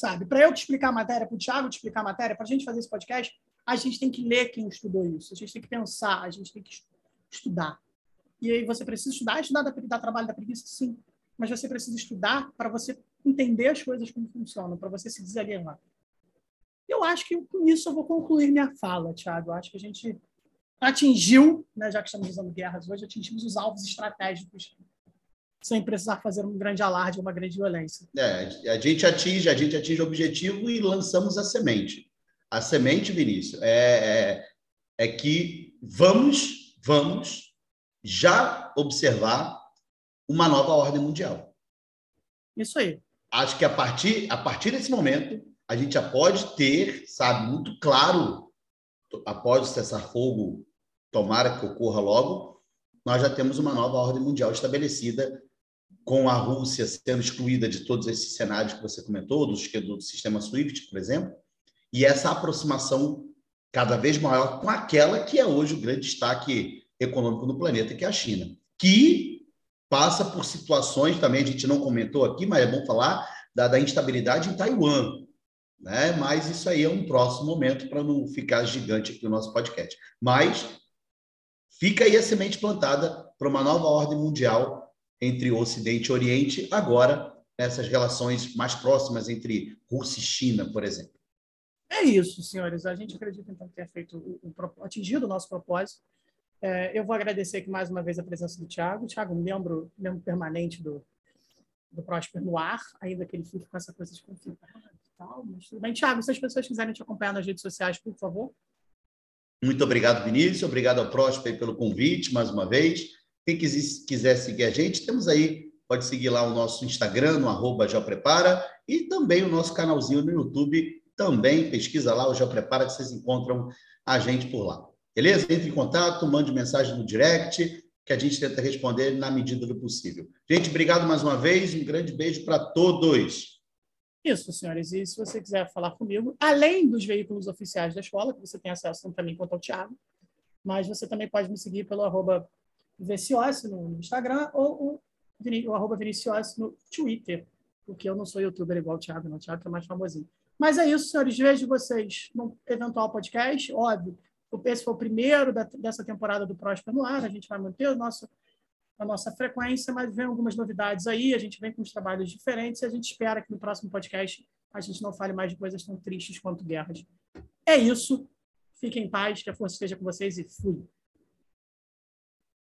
sabe? Para eu te explicar a matéria, para o Thiago te explicar a matéria, para a gente fazer esse podcast, a gente tem que ler quem estudou isso, a gente tem que pensar, a gente tem que estudar. E aí você precisa estudar, estudar da, da trabalho da preguiça, sim, mas você precisa estudar para você entender as coisas como funcionam, para você se desalienar. Eu acho que com isso eu vou concluir minha fala, Thiago. Eu acho que a gente atingiu, né, já que estamos usando guerras hoje, atingimos os alvos estratégicos sem precisar fazer um grande alarde, uma grande violência. É, a gente atinge, a gente atinge o objetivo e lançamos a semente. A semente, Vinícius, é, é, é que vamos, vamos já observar uma nova ordem mundial. Isso aí. Acho que a partir, a partir desse momento, a gente já pode ter, sabe, muito claro, após o cessar-fogo, tomara que ocorra logo, nós já temos uma nova ordem mundial estabelecida com a Rússia sendo excluída de todos esses cenários que você comentou, do, do sistema SWIFT, por exemplo, e essa aproximação cada vez maior com aquela que é hoje o grande destaque econômico no planeta, que é a China, que passa por situações também, a gente não comentou aqui, mas é bom falar da, da instabilidade em Taiwan, né? Mas isso aí é um próximo momento para não ficar gigante aqui no nosso podcast. Mas fica aí a semente plantada para uma nova ordem mundial entre Ocidente e Oriente, agora nessas relações mais próximas entre Rússia e China, por exemplo. É isso, senhores. A gente acredita então ter feito o, o, atingido o nosso propósito. É, eu vou agradecer aqui mais uma vez a presença do Tiago. Tiago, membro, membro permanente do, do Próspero no ar, ainda que ele fique com essa coisa de conflito e tal, mas tudo bem. Tiago, se as pessoas quiserem te acompanhar nas redes sociais, por favor. Muito obrigado, Vinícius. Obrigado ao Próspero pelo convite, mais uma vez. Quem quiser seguir a gente, temos aí, pode seguir lá o nosso Instagram, no arroba Prepara, e também o nosso canalzinho no YouTube, também pesquisa lá o Já Prepara, que vocês encontram a gente por lá. Beleza? Entre em contato, mande mensagem no direct, que a gente tenta responder na medida do possível. Gente, obrigado mais uma vez, um grande beijo para todos. Isso, senhores. E se você quiser falar comigo, além dos veículos oficiais da escola, que você tem acesso tanto a mim quanto ao Thiago, mas você também pode me seguir pelo arroba no Instagram ou o, o arroba no Twitter, porque eu não sou youtuber igual o Thiago, não. O Thiago é mais famosinho. Mas é isso, senhores. Vejo vocês no eventual podcast. Óbvio, esse foi o primeiro da, dessa temporada do Próspero no ar. A gente vai manter o nosso, a nossa frequência, mas vem algumas novidades aí. A gente vem com uns trabalhos diferentes e a gente espera que no próximo podcast a gente não fale mais de coisas tão tristes quanto guerras. É isso. Fiquem em paz, que a força esteja com vocês e fui.